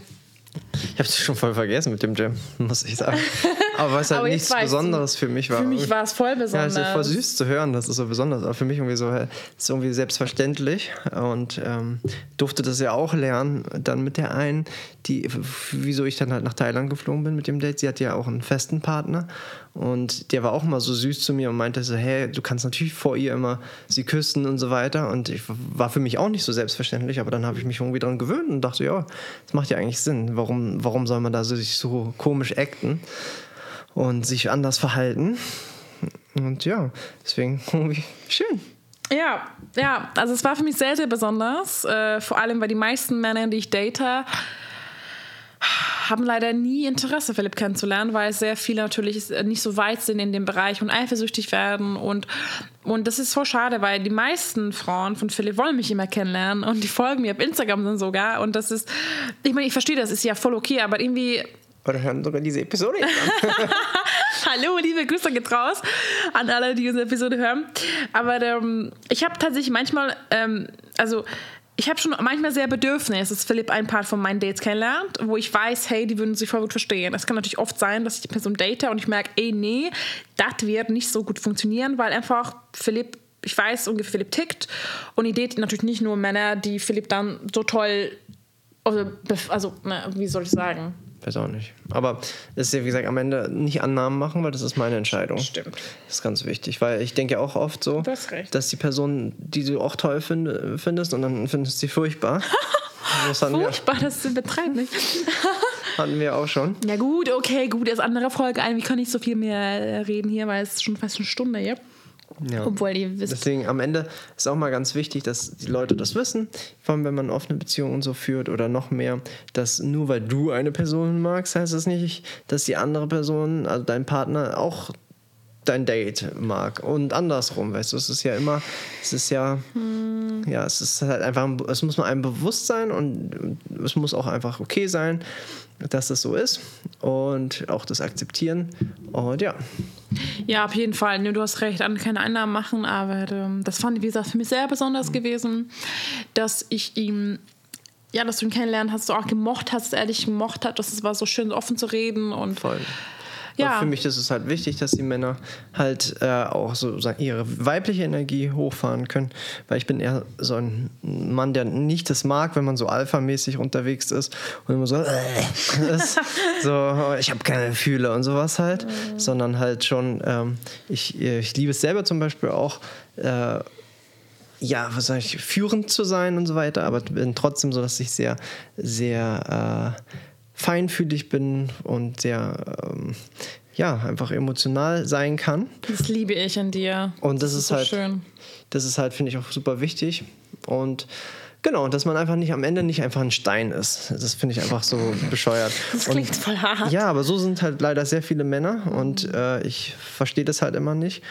Ich habe es schon voll vergessen mit dem Gym, muss ich sagen. Aber was halt nichts Besonderes für mich war. Für mich war es voll besonders. Ja, es ist voll süß zu hören, das ist so besonders. Aber für mich irgendwie so, ist irgendwie selbstverständlich. Und ähm, durfte das ja auch lernen. Dann mit der einen, die, wieso ich dann halt nach Thailand geflogen bin mit dem Date. Sie hat ja auch einen festen Partner. Und der war auch immer so süß zu mir und meinte so, hey, du kannst natürlich vor ihr immer sie küssen und so weiter. Und ich war für mich auch nicht so selbstverständlich, aber dann habe ich mich irgendwie daran gewöhnt und dachte, ja, das macht ja eigentlich Sinn. Warum, warum soll man da sich so komisch acten und sich anders verhalten? Und ja, deswegen irgendwie schön. Ja, ja, also es war für mich sehr, sehr besonders. Äh, vor allem, weil die meisten Männer, die ich date, haben leider nie Interesse, Philipp kennenzulernen, weil sehr viele natürlich nicht so weit sind in dem Bereich und eifersüchtig werden. Und, und das ist so schade, weil die meisten Frauen von Philipp wollen mich immer kennenlernen und die folgen mir auf Instagram dann sogar. Und das ist, ich meine, ich verstehe das, ist ja voll okay, aber irgendwie. Oder hören sogar diese Episode an. Hallo, liebe Grüße geht raus an alle, die diese Episode hören. Aber ähm, ich habe tatsächlich manchmal, ähm, also ich habe schon manchmal sehr Bedürfnis, dass Philipp ein paar von meinen Dates kennenlernt, wo ich weiß, hey, die würden sich voll gut verstehen. Es kann natürlich oft sein, dass ich die Person date und ich merke, ey, nee, das wird nicht so gut funktionieren, weil einfach Philipp, ich weiß ungefähr, Philipp tickt und ich date natürlich nicht nur Männer, die Philipp dann so toll, also, also wie soll ich sagen, weiß auch nicht. Aber es ist ja, wie gesagt, am Ende nicht Annahmen machen, weil das ist meine Entscheidung. Stimmt. Das ist ganz wichtig, weil ich denke auch oft so, das dass die Person, die du auch toll find, findest, und dann findest du sie furchtbar. das furchtbar, das betreibt nicht. hatten wir auch schon. Ja gut, okay, gut, ist andere Folge ein. Wir können nicht so viel mehr reden hier, weil es ist schon fast eine Stunde, ja. Ja. Obwohl ihr wisst. Deswegen am Ende ist auch mal ganz wichtig, dass die Leute das wissen, vor allem wenn man offene Beziehungen und so führt oder noch mehr, dass nur weil du eine Person magst, heißt das nicht, dass die andere Person, also dein Partner, auch dein Date mag und andersrum, weißt du, es ist ja immer, es ist ja, hm. ja, es ist halt einfach, es muss nur einem bewusst sein und es muss auch einfach okay sein, dass das so ist und auch das akzeptieren und ja. Ja, auf jeden Fall. du hast recht, keine Einnahmen machen, aber ähm, das fand ich, wie gesagt, für mich sehr besonders gewesen, dass ich ihm ja, dass du ihn kennenlernen hast, du auch gemocht hast, ehrlich gemocht hat, dass es war so schön, offen zu reden und Voll. Ja. für mich ist es halt wichtig, dass die Männer halt äh, auch so ihre weibliche Energie hochfahren können, weil ich bin eher so ein Mann, der nicht das mag, wenn man so alphamäßig unterwegs ist und immer so, äh, ist, so ich habe keine Gefühle und sowas halt, mhm. sondern halt schon, ähm, ich, ich liebe es selber zum Beispiel auch, äh, ja, was sag ich, führend zu sein und so weiter, aber bin trotzdem so, dass ich sehr, sehr äh, feinfühlig bin und sehr, ähm, ja, einfach emotional sein kann. Das liebe ich an dir. Und das, das ist, ist so halt, schön. das ist halt, finde ich, auch super wichtig. Und Genau, dass man einfach nicht am Ende nicht einfach ein Stein ist. Das finde ich einfach so bescheuert. Das klingt und, voll hart. Ja, aber so sind halt leider sehr viele Männer und äh, ich verstehe das halt immer nicht.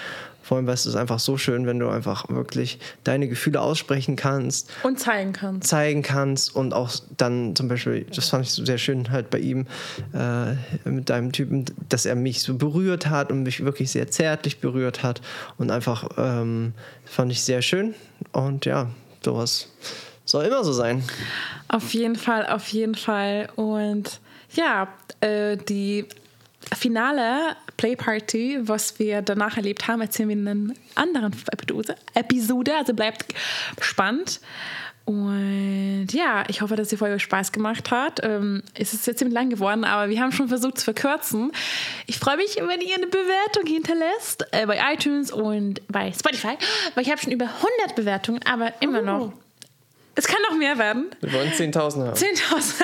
Vor allem, weil es ist einfach so schön, wenn du einfach wirklich deine Gefühle aussprechen kannst. Und zeigen kannst. Zeigen kannst und auch dann zum Beispiel, das fand ich so sehr schön halt bei ihm, äh, mit deinem Typen, dass er mich so berührt hat und mich wirklich sehr zärtlich berührt hat. Und einfach ähm, fand ich sehr schön. Und ja, sowas soll immer so sein. Auf jeden Fall, auf jeden Fall. Und ja, äh, die finale Playparty, was wir danach erlebt haben, erzählen wir in einer anderen Episode. Also bleibt spannend. Und ja, ich hoffe, dass die Folge Spaß gemacht hat. Ähm, es ist jetzt ziemlich lang geworden, aber wir haben schon versucht zu verkürzen. Ich freue mich, wenn ihr eine Bewertung hinterlässt äh, bei iTunes und bei Spotify, weil ich habe schon über 100 Bewertungen, aber immer oh. noch. Es kann noch mehr werden. Wir wollen 10.000 haben. 10.000.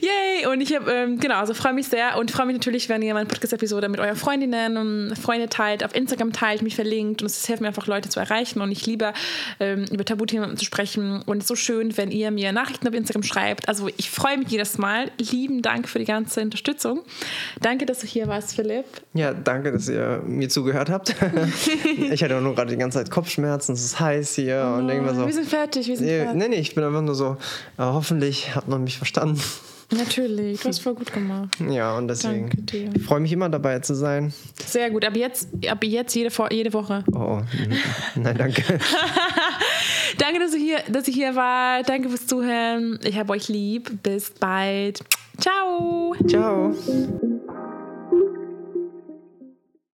Yay! Und ich habe, ähm, genau, also freue mich sehr und freue mich natürlich, wenn ihr meine Podcast-Episode mit euren Freundinnen und Freunde teilt, auf Instagram teilt, mich verlinkt und es hilft mir einfach, Leute zu erreichen und ich liebe, ähm, über Tabuthemen zu sprechen und es ist so schön, wenn ihr mir Nachrichten auf Instagram schreibt. Also ich freue mich jedes Mal. Lieben Dank für die ganze Unterstützung. Danke, dass du hier warst, Philipp. Ja, danke, dass ihr mir zugehört habt. ich hatte auch nur gerade die ganze Zeit Kopfschmerzen, es ist heiß hier oh, und denke so. Wir sind fertig, wir sind nee, fertig. Nee, nee, ich bin einfach nur so, äh, hoffentlich hat man mich verstanden. Natürlich, du hast voll gut gemacht. Ja, und deswegen ich freue mich immer dabei zu sein. Sehr gut, ab jetzt, ab jetzt jede, jede Woche. Oh, nein, danke. danke, dass, du hier, dass ihr hier war. Danke fürs Zuhören. Ich habe euch lieb. Bis bald. Ciao. Ciao.